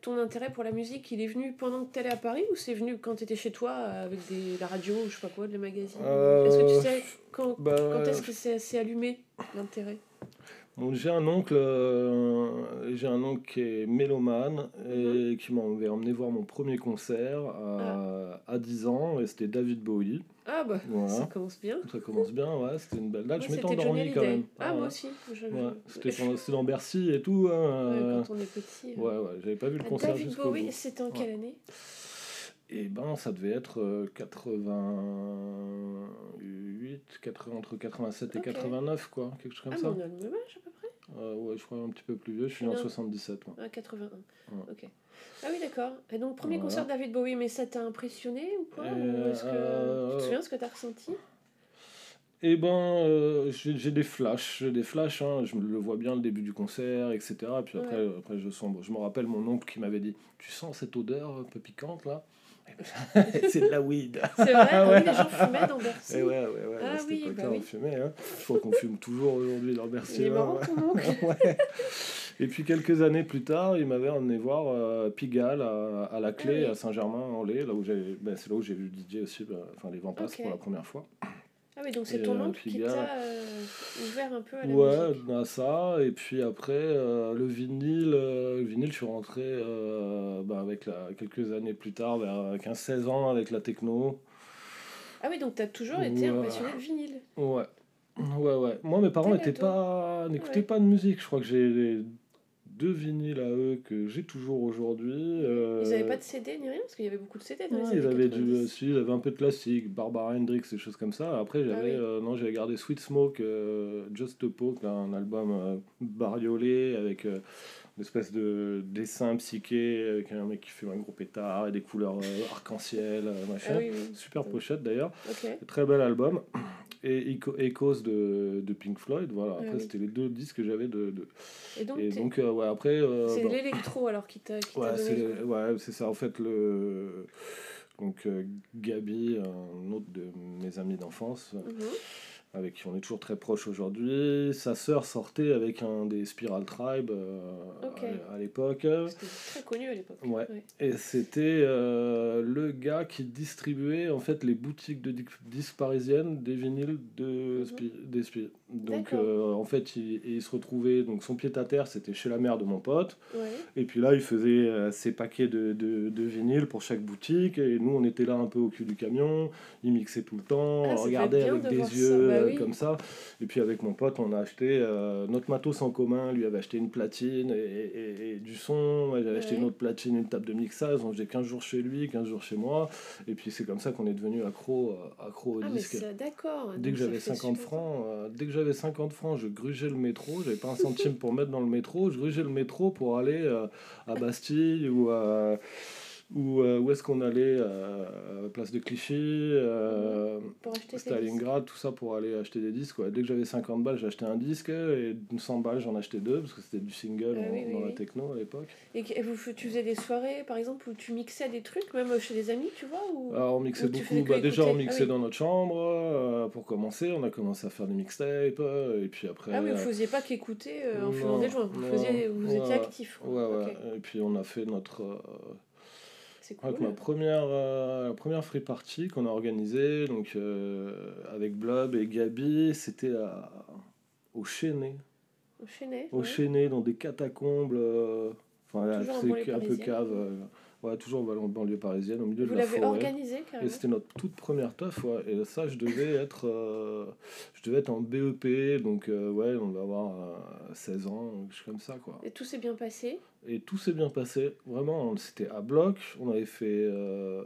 [SPEAKER 1] ton intérêt pour la musique, il est venu pendant que t'allais à Paris ou c'est venu quand t'étais chez toi avec des, la radio ou je sais pas quoi, des magazines?
[SPEAKER 2] Euh,
[SPEAKER 1] Est-ce que tu sais quand,
[SPEAKER 2] Bah,
[SPEAKER 1] quand est-ce que c'est allumé l'intérêt?
[SPEAKER 2] Bon, j'ai un oncle, euh, j'ai un oncle qui est mélomane et qui m'avait emmené voir mon premier concert à, à 10 ans et c'était David Bowie.
[SPEAKER 1] Ah bah,
[SPEAKER 2] Voilà.
[SPEAKER 1] ça commence bien.
[SPEAKER 2] Ça commence bien, ouais, c'était une belle date.
[SPEAKER 1] Moi,
[SPEAKER 2] je m'étais endormi quand même.
[SPEAKER 1] Ah, moi
[SPEAKER 2] ouais.
[SPEAKER 1] aussi. je-
[SPEAKER 2] Ouais, c'était dans Bercy et tout. hein,
[SPEAKER 1] Ouais,
[SPEAKER 2] euh,
[SPEAKER 1] quand on est petit. euh.
[SPEAKER 2] ouais, ouais, j'avais pas vu le
[SPEAKER 1] Ah,
[SPEAKER 2] concert
[SPEAKER 1] David Bowie, c'était en quelle année?
[SPEAKER 2] Et ben, ça devait être euh, 88, 80, entre 87 et
[SPEAKER 1] Ok.
[SPEAKER 2] 89, quoi, quelque chose comme
[SPEAKER 1] Ah,
[SPEAKER 2] ça.
[SPEAKER 1] on a le même âge à peu près
[SPEAKER 2] Euh, ouais, je crois un petit peu plus vieux, je suis né en
[SPEAKER 1] Non.
[SPEAKER 2] 77. moi.
[SPEAKER 1] Ah, 81.
[SPEAKER 2] Ouais.
[SPEAKER 1] Ok. Ah oui, d'accord. Et donc, premier
[SPEAKER 2] Voilà.
[SPEAKER 1] concert de David Bowie, mais ça t'a impressionné ou quoi Ou
[SPEAKER 2] Euh,
[SPEAKER 1] est-ce que...
[SPEAKER 2] euh,
[SPEAKER 1] Tu te souviens ce que t'as ressenti
[SPEAKER 2] Eh ben, euh, j'ai j'ai des flashs, j'ai des flashs, hein, je le vois bien le début du concert, etc. Puis après,
[SPEAKER 1] Ouais.
[SPEAKER 2] après je sombre. Je me rappelle mon oncle qui m'avait dit Tu sens cette odeur un peu piquante là? C'est de la weed.
[SPEAKER 1] C'est vrai Ah
[SPEAKER 2] Ouais.
[SPEAKER 1] Oui, les gens fumaient dans Bercy.
[SPEAKER 2] Et ouais, ouais, ouais,
[SPEAKER 1] Ah
[SPEAKER 2] à cette
[SPEAKER 1] oui, bah oui.
[SPEAKER 2] on fumait. Hein. Je crois qu'on fume toujours aujourd'hui dans Bercy. Hein,
[SPEAKER 1] marrant
[SPEAKER 2] ouais. Et puis quelques années plus tard, il m'avait emmené voir euh, Pigalle à, à la clé
[SPEAKER 1] Ah oui.
[SPEAKER 2] à Saint-Germain-en-Laye, là où j'ai, ben, c'est là où j'ai vu DJ aussi, ben, enfin les vents passent
[SPEAKER 1] Ok.
[SPEAKER 2] pour la première fois.
[SPEAKER 1] Ah oui, donc c'est ton
[SPEAKER 2] euh,
[SPEAKER 1] oncle qui t'a euh, ouvert un peu à la
[SPEAKER 2] Ouais,
[SPEAKER 1] musique.
[SPEAKER 2] à ça, et puis après euh, le vinyle, euh, le vinyle, je suis rentré ben, avec la, quelques années plus tard, vers 15-16 ans, avec la techno.
[SPEAKER 1] Ah oui, donc t'as toujours été un
[SPEAKER 2] Ouais.
[SPEAKER 1] passionné de vinyle.
[SPEAKER 2] Ouais. Ouais, ouais. Moi, mes parents pas, n'écoutaient
[SPEAKER 1] Ouais.
[SPEAKER 2] pas de musique. Je crois que j'ai deux vinyles à eux que j'ai toujours aujourd'hui. euh,
[SPEAKER 1] Ils avaient pas de CD ni rien Parce qu'il y avait beaucoup de CD dans
[SPEAKER 2] ouais,
[SPEAKER 1] les
[SPEAKER 2] ils avaient du,
[SPEAKER 1] 90.
[SPEAKER 2] si, ils avaient un peu de classique, Barbara Hendricks, des choses comme ça. Après, j'avais,
[SPEAKER 1] Ah oui.
[SPEAKER 2] euh, non, j'avais gardé Sweet Smoke, euh, Just a Poke, un album euh, bariolé avec euh, une espèce de dessin psyché avec un mec qui fume un gros pétard et des couleurs euh, arc-en-ciel, euh, machin.
[SPEAKER 1] Ah oui, oui.
[SPEAKER 2] Super pochette d'ailleurs. Très bel album. Et Echo- Echoes de, de Pink Floyd, voilà.
[SPEAKER 1] Ah
[SPEAKER 2] Après,
[SPEAKER 1] oui.
[SPEAKER 2] c'était les deux disques que j'avais de. de-
[SPEAKER 1] Et donc,
[SPEAKER 2] Et
[SPEAKER 1] t'es-
[SPEAKER 2] donc, euh, ouais, après. euh,
[SPEAKER 1] c'est
[SPEAKER 2] bon,
[SPEAKER 1] l'électro alors qui t'a
[SPEAKER 2] ouais, c'est ouais, ça. En fait, le, Donc euh, Gabi, un autre de mes amis d'enfance,
[SPEAKER 1] Mhm.
[SPEAKER 2] Avec qui on est toujours très proches aujourd'hui. Sa sœur sortait avec un des Spiral Tribe euh, à, à l'époque.
[SPEAKER 1] C'était très connu à l'époque.
[SPEAKER 2] Ouais. Et c'était euh, le gars qui distribuait en fait les boutiques de dis- disques parisiennes des vinyles de
[SPEAKER 1] Mhm.
[SPEAKER 2] Des Spi- Donc euh, en fait il, il se retrouvait donc son pied à terre c'était chez la mère de mon pote.
[SPEAKER 1] Ouais.
[SPEAKER 2] et puis là il faisait euh, ses paquets de, de, de vinyles pour chaque boutique. Et nous on était là un peu au cul du camion. Il mixait tout le temps
[SPEAKER 1] Ah,
[SPEAKER 2] on regardait avec
[SPEAKER 1] de
[SPEAKER 2] des
[SPEAKER 1] ça.
[SPEAKER 2] yeux
[SPEAKER 1] Bah
[SPEAKER 2] euh,
[SPEAKER 1] oui.
[SPEAKER 2] comme ça. Et puis avec mon pote on a acheté euh, notre matos en commun. Lui avait acheté une platine et, et- et du son. J'avais acheté
[SPEAKER 1] Ouais.
[SPEAKER 2] une autre platine une table de mixage. On faisait 15 jours chez lui 15 jours chez moi. Et puis c'est comme ça qu'on est devenu accro accro au
[SPEAKER 1] Ah,
[SPEAKER 2] disque.
[SPEAKER 1] d'accord.
[SPEAKER 2] Dès que j'avais
[SPEAKER 1] fait
[SPEAKER 2] 50
[SPEAKER 1] super.
[SPEAKER 2] francs, dès que j'avais 50 francs, je grugeais le métro. J'avais pas un centime pour mettre dans le métro. Je grugeais le métro pour aller euh, à Bastille ou à ou euh, où est-ce qu'on allait euh, place de Clichy, euh, Stalingrad, tout ça pour aller acheter des disques. quoi. Dès que j'avais 50 balles, j'achetais un disque et 100 balles, j'en achetais deux parce que c'était du single
[SPEAKER 1] Ah
[SPEAKER 2] en-
[SPEAKER 1] oui, oui,
[SPEAKER 2] dans la techno à l'époque.
[SPEAKER 1] Et vous, tu faisais des soirées, par exemple, où tu mixais des trucs, même chez des amis, tu vois ou...
[SPEAKER 2] Alors on mixait
[SPEAKER 1] Ou
[SPEAKER 2] beaucoup, bah, déjà on.
[SPEAKER 1] Ah
[SPEAKER 2] mixait
[SPEAKER 1] oui.
[SPEAKER 2] dans notre chambre euh, pour commencer, on a commencé à faire des mixtapes euh, et puis après...
[SPEAKER 1] Ah oui, vous faisiez pas qu'écouter en
[SPEAKER 2] Non,
[SPEAKER 1] fumant des joints, vous,
[SPEAKER 2] non,
[SPEAKER 1] faisiez, vous étiez
[SPEAKER 2] ouais,
[SPEAKER 1] actif.
[SPEAKER 2] Ouais, ouais.
[SPEAKER 1] Ok,
[SPEAKER 2] Et puis on a fait notre.
[SPEAKER 1] C'est
[SPEAKER 2] ma première, euh, la première free party qu'on a organisée, donc euh, avec Blob et Gabi, c'était à- au Chénet.
[SPEAKER 1] Au Chenet,
[SPEAKER 2] Au
[SPEAKER 1] ouais.
[SPEAKER 2] Chénet, dans des catacombes. euh, Enfin, c'est un peu cave. Ouais, toujours en banlieue parisienne, au milieu
[SPEAKER 1] Vous
[SPEAKER 2] de la
[SPEAKER 1] l'avez
[SPEAKER 2] forêt.
[SPEAKER 1] organisé
[SPEAKER 2] Et
[SPEAKER 1] carrément
[SPEAKER 2] c'était notre toute première teuf, ouais. Et ça, je devais être, euh, je devais être en BEP, donc euh, ouais, on va avoir euh, 16 ans, quelque chose comme ça, quoi.
[SPEAKER 1] Et tout s'est bien passé?
[SPEAKER 2] Et tout s'est bien passé. Vraiment, c'était à bloc. On avait fait euh,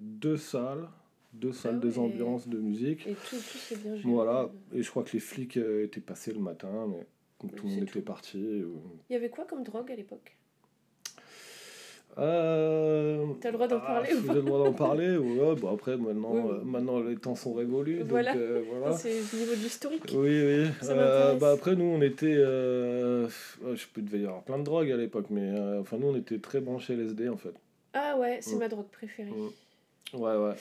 [SPEAKER 2] deux salles, deux salles,
[SPEAKER 1] Ah
[SPEAKER 2] deux
[SPEAKER 1] ouais.
[SPEAKER 2] ambiances de musique.
[SPEAKER 1] et tout, tout s'est bien géré.
[SPEAKER 2] Voilà. Et je crois que les flics étaient passés le matin, mais tout le monde était parti.
[SPEAKER 1] Il y avait quoi comme drogue à l'époque?
[SPEAKER 2] Euh...
[SPEAKER 1] T'as le droit d'en
[SPEAKER 2] ah,
[SPEAKER 1] parler ou
[SPEAKER 2] J'ai
[SPEAKER 1] pas
[SPEAKER 2] le droit d'en parler. Ouais, bon, après, maintenant,
[SPEAKER 1] Oui,
[SPEAKER 2] euh, maintenant, les temps sont révolus.
[SPEAKER 1] Voilà.
[SPEAKER 2] Donc, euh, voilà.
[SPEAKER 1] C'est au niveau de l'historique.
[SPEAKER 2] Oui, oui. Euh, bah après, nous, on était. euh, ouais, je peux devait y avoir plein de drogues à l'époque, mais euh, enfin, nous, on était très branchés LSD en fait.
[SPEAKER 1] Ah ouais, c'est
[SPEAKER 2] Mm.
[SPEAKER 1] ma drogue préférée.
[SPEAKER 2] Mm. Ouais, ouais.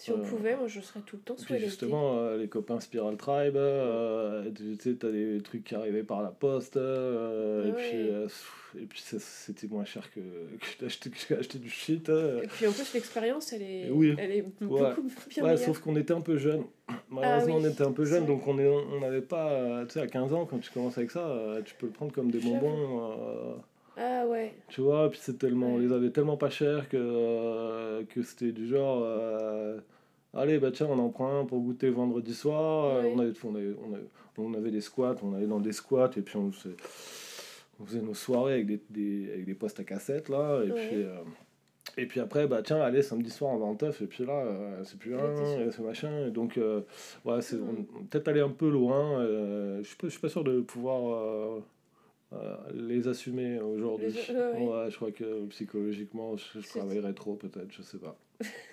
[SPEAKER 1] Si on
[SPEAKER 2] Euh,
[SPEAKER 1] pouvait, moi je serais tout le temps sous
[SPEAKER 2] Puis justement, euh, les copains Spiral Tribe, euh, tu sais, t'as des trucs qui arrivaient par la poste, et puis, et c'était moins cher que, que d'acheter du shit. euh.
[SPEAKER 1] Et puis en plus l'expérience elle est,
[SPEAKER 2] Oui.
[SPEAKER 1] elle est beaucoup
[SPEAKER 2] Ouais.
[SPEAKER 1] bien
[SPEAKER 2] Ouais, sauf qu'on était un peu jeunes. Malheureusement,
[SPEAKER 1] Ah oui,
[SPEAKER 2] on était un peu jeunes, donc on est- on n'avait pas, tu sais, à 15 ans, quand tu commences avec ça, tu peux le prendre comme des bonbons. euh,
[SPEAKER 1] Ah ouais.
[SPEAKER 2] Tu vois, puis c'est tellement, on les avait tellement pas chers que, euh, que c'était du genre, euh, allez, bah tiens, on en prend un pour goûter vendredi soir. Euh,
[SPEAKER 1] Ouais.
[SPEAKER 2] On, avait, on, avait, on, avait, on avait des squats, on allait dans des squats et puis on faisait, on faisait nos soirées avec des, des, avec des postes à cassette là. Et,
[SPEAKER 1] Ouais.
[SPEAKER 2] puis, euh, et puis après, bah tiens, allez, samedi soir, on va en teuf. Et puis là, euh, c'est plus et c'est machin. Et donc, euh, ouais, c'est, peut-être aller un peu loin. je suis pas- pas sûr de pouvoir. Euh, euh, les assumer aujourd'hui.
[SPEAKER 1] Ouais,
[SPEAKER 2] je crois que psychologiquement, je, travaillerais trop peut-être, je sais pas.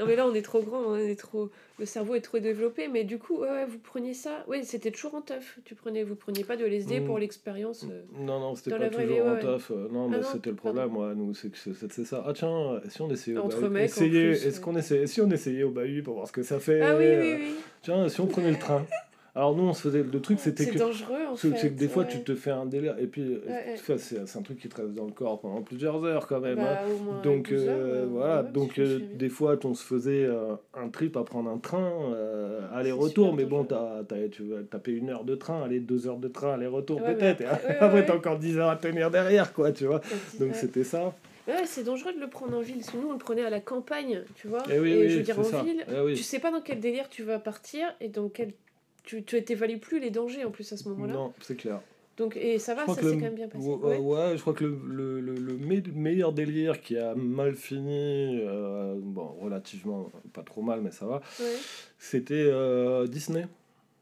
[SPEAKER 1] Non mais là on est trop grand, on est trop, le cerveau est trop développé. Mais du coup, ouais, ouais, vous preniez ça. Ouais, c'était toujours en teuf. Tu prenais, vous preniez pas de LSD
[SPEAKER 2] Mm.
[SPEAKER 1] pour l'expérience. euh.
[SPEAKER 2] Non, non, c'était pas toujours
[SPEAKER 1] vie,
[SPEAKER 2] en
[SPEAKER 1] ouais.
[SPEAKER 2] taf. euh, Non,
[SPEAKER 1] Ah
[SPEAKER 2] mais c'était le problème, ouais, nous, c'est que c'est ça. Ah tiens, si on essayait au bahut, essayait- est-ce qu'on essayait, si on essayait au bahut pour voir ce que ça fait
[SPEAKER 1] Ah oui, oui,
[SPEAKER 2] euh,
[SPEAKER 1] oui.
[SPEAKER 2] Tiens, si on prenait le train. Alors nous, on se faisait, le truc c'était que
[SPEAKER 1] dangereux en fait.
[SPEAKER 2] c'est que des fois,
[SPEAKER 1] ouais.
[SPEAKER 2] tu te fais un délire. Et puis,
[SPEAKER 1] ouais.
[SPEAKER 2] c'est un truc qui te reste dans le corps pendant plusieurs heures quand même. hein.
[SPEAKER 1] Bah, au moins
[SPEAKER 2] Donc
[SPEAKER 1] 12 heures,
[SPEAKER 2] euh, voilà, donc euh, des fois on se faisait euh, un trip à prendre un train, aller-retour, mais bon, t'as, t'as- tu vas taper une heure de train, aller deux heures de train, aller-retour peut-être, et
[SPEAKER 1] après-
[SPEAKER 2] t'as encore 10 heures à tenir derrière, quoi, tu vois. Donc c'était ça.
[SPEAKER 1] Ouais, c'est dangereux de le prendre en ville. Parce que nous, on le prenait à la campagne, tu vois.
[SPEAKER 2] Eh oui,
[SPEAKER 1] et
[SPEAKER 2] oui,
[SPEAKER 1] je veux dire, en
[SPEAKER 2] ça.
[SPEAKER 1] ville,
[SPEAKER 2] Eh oui.
[SPEAKER 1] tu sais pas dans quel délire tu vas partir et dans quel. Tu, tu t'évalues plus les dangers en plus à ce moment-là.
[SPEAKER 2] Non, c'est clair.
[SPEAKER 1] Donc, et ça va, ça s'est quand même bien passé.
[SPEAKER 2] Ouais,
[SPEAKER 1] Ouais.
[SPEAKER 2] ouais, je crois que le, le, le, le me- meilleur délire qui a mal fini, euh, bon, relativement, pas trop mal, mais ça va,
[SPEAKER 1] Ouais.
[SPEAKER 2] c'était euh, Disney.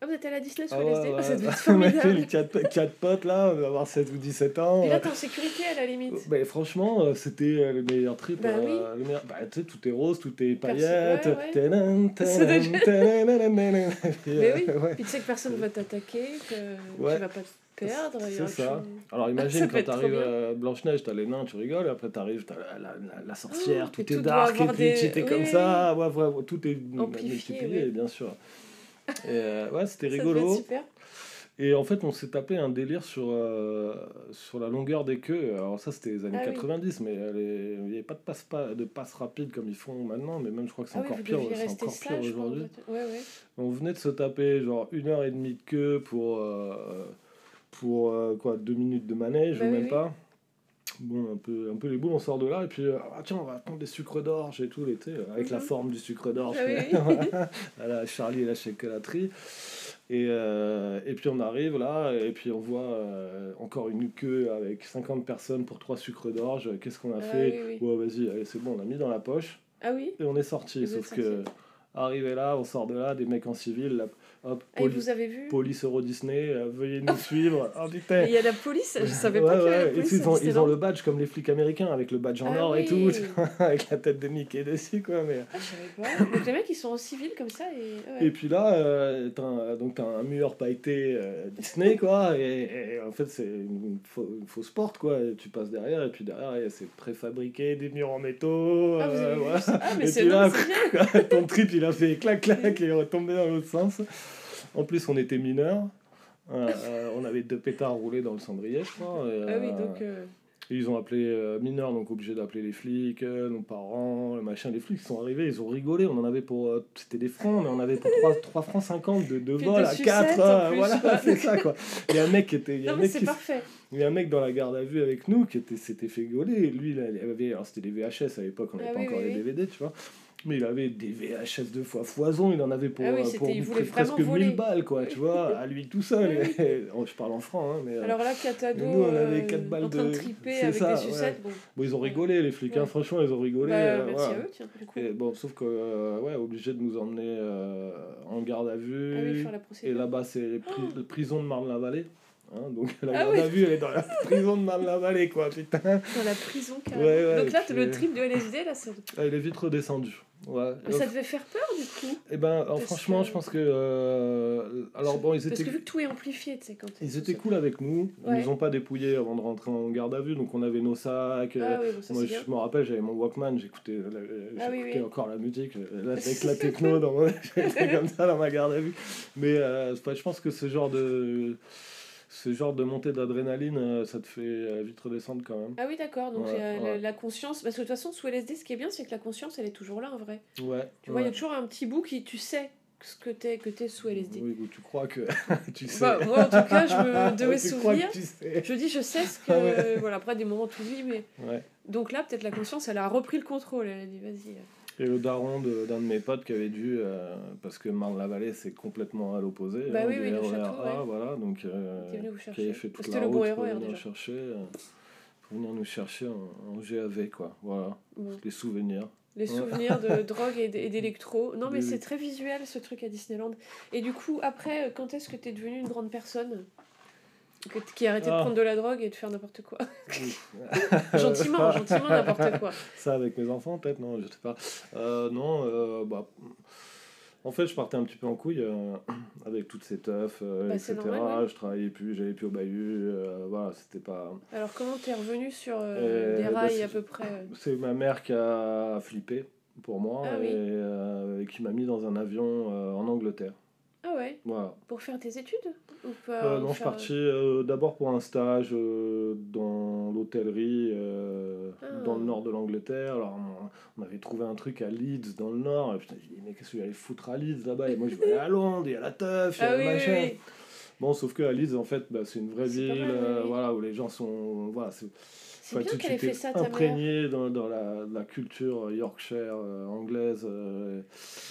[SPEAKER 1] Ah, vous êtes à Disney sous
[SPEAKER 2] Ah
[SPEAKER 1] LSD
[SPEAKER 2] ouais,
[SPEAKER 1] Ah, Ça devait
[SPEAKER 2] ouais.
[SPEAKER 1] être formidable.
[SPEAKER 2] les quatre, quatre potes là, on devait avoir 7 ou 17 ans.
[SPEAKER 1] Et là,
[SPEAKER 2] euh,
[SPEAKER 1] t'es en sécurité à la limite.
[SPEAKER 2] Ben, franchement, euh, c'était euh, le meilleur trip.
[SPEAKER 1] Bah
[SPEAKER 2] euh,
[SPEAKER 1] oui.
[SPEAKER 2] le meilleur- bah, tu sais, tout est rose, tout est paillettes.
[SPEAKER 1] ouais, ouais. Mais
[SPEAKER 2] euh,
[SPEAKER 1] oui.
[SPEAKER 2] ouais.
[SPEAKER 1] Puis tu sais que personne va t'attaquer, que
[SPEAKER 2] Ouais.
[SPEAKER 1] tu vas pas te perdre.
[SPEAKER 2] C'est ça. Alors
[SPEAKER 1] Ça
[SPEAKER 2] imagine quand t'arrives à Blanche-Neige, t'as les nains, tu rigoles, et après t'arrives, t'as la, la, la, la sorcière,
[SPEAKER 1] Oh,
[SPEAKER 2] tout est dark, et puis t'es comme ça, ouais, ouais, ouais, tout est multiplié, bien sûr. Et euh, ouais, c'était rigolo.
[SPEAKER 1] super.
[SPEAKER 2] Et en fait, on s'est tapé un délire sur, euh, sur la longueur des queues. Alors ça, c'était les années
[SPEAKER 1] Ah oui.
[SPEAKER 2] 90, mais euh, les- il n'y avait pas de passe, pas de passe rapide comme ils font maintenant, mais même je crois que c'est
[SPEAKER 1] Ah
[SPEAKER 2] encore pire, encore pire aujourd'hui.
[SPEAKER 1] fait. Ouais, ouais.
[SPEAKER 2] On venait de se taper genre une heure et demie de queue pour, euh, pour quoi, deux minutes de manège
[SPEAKER 1] Bah
[SPEAKER 2] ou même
[SPEAKER 1] oui.
[SPEAKER 2] pas. Bon, un peu, un peu les boules, on sort de là et puis euh, ah, tiens, on va prendre des sucres d'orge et tout, tu sais, avec la
[SPEAKER 1] Mhm.
[SPEAKER 2] forme du sucre d'orge.
[SPEAKER 1] Ah oui,
[SPEAKER 2] la Charlie et la chocolaterie. Et, euh, et puis on arrive là, et puis on voit euh, encore une queue avec 50 personnes pour trois sucres d'orge. Qu'est-ce qu'on a
[SPEAKER 1] Ah
[SPEAKER 2] fait
[SPEAKER 1] oui, oui.
[SPEAKER 2] Ouais, vas-y, c'est bon, on a mis dans la poche
[SPEAKER 1] Ah oui
[SPEAKER 2] et on est sorti. Sauf que, arrivé là, on sort de là, des mecs en civil, hop,
[SPEAKER 1] Ah, et
[SPEAKER 2] poli-
[SPEAKER 1] vous avez vu
[SPEAKER 2] police Euro Disney, euh, veuillez nous suivre. Oh putain
[SPEAKER 1] Il y a la police, je savais
[SPEAKER 2] Ouais,
[SPEAKER 1] pas qu'il y avait
[SPEAKER 2] ouais,
[SPEAKER 1] la
[SPEAKER 2] et
[SPEAKER 1] police.
[SPEAKER 2] puis ils, ont, ils ont le badge comme les flics américains, avec le badge en
[SPEAKER 1] Ah
[SPEAKER 2] or et tout, avec la tête de Mickey dessus, quoi. Mais...
[SPEAKER 1] Ah, je savais pas. Donc les mecs, ils sont en civil comme ça et... ouais.
[SPEAKER 2] Et puis là, euh, t'as un, donc t'as un mur pailleté euh, Disney, quoi, et, et en fait, c'est une, fau- une fausse porte, quoi. Et tu passes derrière, et puis derrière, c'est préfabriqué, des murs en métaux.
[SPEAKER 1] Ah, vous
[SPEAKER 2] euh,
[SPEAKER 1] avez vu
[SPEAKER 2] voilà.
[SPEAKER 1] ça Ah, mais
[SPEAKER 2] Et
[SPEAKER 1] c'est
[SPEAKER 2] puis là. Ton trip, il a fait clac-clac et est retombé dans l'autre sens. En plus, on était mineurs. Euh, euh, on avait deux pétards roulés dans le cendrier, je crois. et,
[SPEAKER 1] Ah oui, donc... euh,
[SPEAKER 2] et ils ont appelé euh, mineurs, donc obligé d'appeler les flics, euh, nos parents, le machin. Les flics sont arrivés, ils ont rigolé. On en avait pour. euh, C'était des francs, mais on avait pour 3, 3 francs 50 de, de vol à
[SPEAKER 1] sucettes,
[SPEAKER 2] 4.
[SPEAKER 1] en plus,
[SPEAKER 2] voilà, c'est ça quoi. Il y a un mec qui était. Il y a
[SPEAKER 1] Non,
[SPEAKER 2] un
[SPEAKER 1] mais
[SPEAKER 2] mec qui il y a un mec dans la garde à vue avec nous qui était, s'était fait gauler. Lui, il avait, alors c'était des VHS à l'époque, on n'avait
[SPEAKER 1] Ah
[SPEAKER 2] pas
[SPEAKER 1] oui,
[SPEAKER 2] encore
[SPEAKER 1] oui,
[SPEAKER 2] les. DVD, tu vois. Mais il avait des VHS de fois foison, il en avait pour,
[SPEAKER 1] Ah oui,
[SPEAKER 2] euh, pour presque
[SPEAKER 1] vraiment voler.
[SPEAKER 2] 1000 balles, quoi, tu vois, à lui tout seul.
[SPEAKER 1] Oui.
[SPEAKER 2] Et- oh, je parle en franc, hein, mais. euh,
[SPEAKER 1] Alors là, Catado,
[SPEAKER 2] nous, on avait
[SPEAKER 1] euh,
[SPEAKER 2] quatre balles
[SPEAKER 1] en train de triper avec
[SPEAKER 2] ça,
[SPEAKER 1] des sucettes. Bon,
[SPEAKER 2] Bon, ils ont rigolé, les flics, hein, franchement, ils ont rigolé.
[SPEAKER 1] bah,
[SPEAKER 2] euh,
[SPEAKER 1] merci
[SPEAKER 2] voilà.
[SPEAKER 1] à eux, tiens, du coup.
[SPEAKER 2] Et bon, sauf que, euh, ouais, obligé de nous emmener euh, en garde à vue.
[SPEAKER 1] Ah oui, faire la
[SPEAKER 2] et là-bas, c'est la prison de Marne-la-Vallée. Hein, donc la
[SPEAKER 1] Ah
[SPEAKER 2] garde
[SPEAKER 1] oui.
[SPEAKER 2] à vue, elle est dans la prison de Marne-la-Vallée, quoi, putain.
[SPEAKER 1] Dans la prison, carrément.
[SPEAKER 2] Ouais, ouais,
[SPEAKER 1] Donc là, le
[SPEAKER 2] puis-
[SPEAKER 1] trip de LSD, là, ça,
[SPEAKER 2] Elle est vite redescendue. Ouais.
[SPEAKER 1] ça devait faire peur, du coup.
[SPEAKER 2] Et ben, alors,
[SPEAKER 1] Parce
[SPEAKER 2] franchement,
[SPEAKER 1] que-
[SPEAKER 2] je pense que. euh, alors, bon, ils
[SPEAKER 1] Parce
[SPEAKER 2] étaient.
[SPEAKER 1] que vu que tout est amplifié, tu sais, quand
[SPEAKER 2] Ils étaient cool avec nous, ils nous ont pas dépouillés avant de rentrer en garde à vue, donc on avait nos sacs. euh,
[SPEAKER 1] Ah oui, bon, ça
[SPEAKER 2] Moi,
[SPEAKER 1] c'est
[SPEAKER 2] je me rappelle, j'avais mon Walkman, j'écoutais la-
[SPEAKER 1] Ah
[SPEAKER 2] j'écoutais
[SPEAKER 1] oui.
[SPEAKER 2] encore la musique, euh, avec la techno, dans mon- j'étais comme ça dans ma garde à vue. Mais euh, je pense que ce genre de, ce genre de montée d'adrénaline, euh, ça te fait euh, vite redescendre quand même.
[SPEAKER 1] Ah oui, d'accord. Donc
[SPEAKER 2] Ouais,
[SPEAKER 1] c'est, euh,
[SPEAKER 2] ouais.
[SPEAKER 1] la, conscience. Parce que de toute façon, sous LSD, ce qui est bien, c'est que la conscience, elle est toujours là, en vrai.
[SPEAKER 2] Ouais.
[SPEAKER 1] Tu vois, il y a toujours un petit bout qui, tu sais ce que t'es, que t'es sous LSD.
[SPEAKER 2] Oui, ou tu crois que tu sais.
[SPEAKER 1] Bah, moi, en tout cas, je me
[SPEAKER 2] tu sais.
[SPEAKER 1] Je dis, je sais ce que.
[SPEAKER 2] Ouais.
[SPEAKER 1] Voilà, après des moments tout vie, mais.
[SPEAKER 2] Ouais.
[SPEAKER 1] Donc là, peut-être la conscience, elle a repris le contrôle. Elle a dit, vas-y.
[SPEAKER 2] Et le daron d'un de, mes potes qui avait dû, euh, parce que Marne-la-Vallée c'est complètement à l'opposé,
[SPEAKER 1] Bah
[SPEAKER 2] hein,
[SPEAKER 1] oui, oui, le
[SPEAKER 2] RER
[SPEAKER 1] château,
[SPEAKER 2] A,
[SPEAKER 1] ouais.
[SPEAKER 2] voilà, donc euh,
[SPEAKER 1] venu vous
[SPEAKER 2] qui avait fait toute la
[SPEAKER 1] le bon
[SPEAKER 2] route pour
[SPEAKER 1] RER,
[SPEAKER 2] venir
[SPEAKER 1] déjà.
[SPEAKER 2] chercher, euh, pour venir nous chercher en, en GAV, quoi, voilà, les souvenirs.
[SPEAKER 1] Les
[SPEAKER 2] Ouais.
[SPEAKER 1] souvenirs de drogue et d'électro. Non, mais c'est très visuel ce truc à Disneyland. Et du coup, après, quand est-ce que t'es devenue une grande personne? Que- qui a arrêté de
[SPEAKER 2] Ah.
[SPEAKER 1] prendre de la drogue et de faire n'importe quoi. Gentiment, gentiment, n'importe quoi.
[SPEAKER 2] Ça avec mes enfants, peut-être, non, je sais pas. Euh, non, euh, bah, en fait, je partais un petit peu en couille euh, avec toutes ces teufs,
[SPEAKER 1] Bah,
[SPEAKER 2] etc.
[SPEAKER 1] normal, ouais.
[SPEAKER 2] Je travaillais plus, j'allais plus au bahut, voilà, c'était pas.
[SPEAKER 1] Alors, comment t'es revenu sur des
[SPEAKER 2] bah,
[SPEAKER 1] rails à peu près
[SPEAKER 2] C'est ma mère qui a flippé pour moi
[SPEAKER 1] Ah
[SPEAKER 2] et, et qui m'a mis dans un avion en Angleterre.
[SPEAKER 1] Ah ouais
[SPEAKER 2] Voilà.
[SPEAKER 1] Pour faire tes études Ou pas
[SPEAKER 2] Euh, non, je suis parti euh, d'abord pour un stage euh, dans l'hôtellerie euh,
[SPEAKER 1] Ah.
[SPEAKER 2] dans le nord de l'Angleterre. Alors, on, on avait trouvé un truc à Leeds dans le nord. Et putain, j'ai dit, mais qu'est-ce que j'allais foutre à Leeds là-bas? Et moi, je vais aller à Londres, il y a la teuf, il y a
[SPEAKER 1] Ah
[SPEAKER 2] le
[SPEAKER 1] oui, oui,
[SPEAKER 2] machin.
[SPEAKER 1] oui.
[SPEAKER 2] Bon, sauf que à Leeds, en fait, bah, c'est une vraie ville
[SPEAKER 1] mal, oui,
[SPEAKER 2] euh,
[SPEAKER 1] oui.
[SPEAKER 2] voilà, où les gens sont. Voilà, c'est enfin,
[SPEAKER 1] bien qu'elle ait fait ça, ta mère.
[SPEAKER 2] imprégné dans, dans la, la culture Yorkshire euh, anglaise. euh,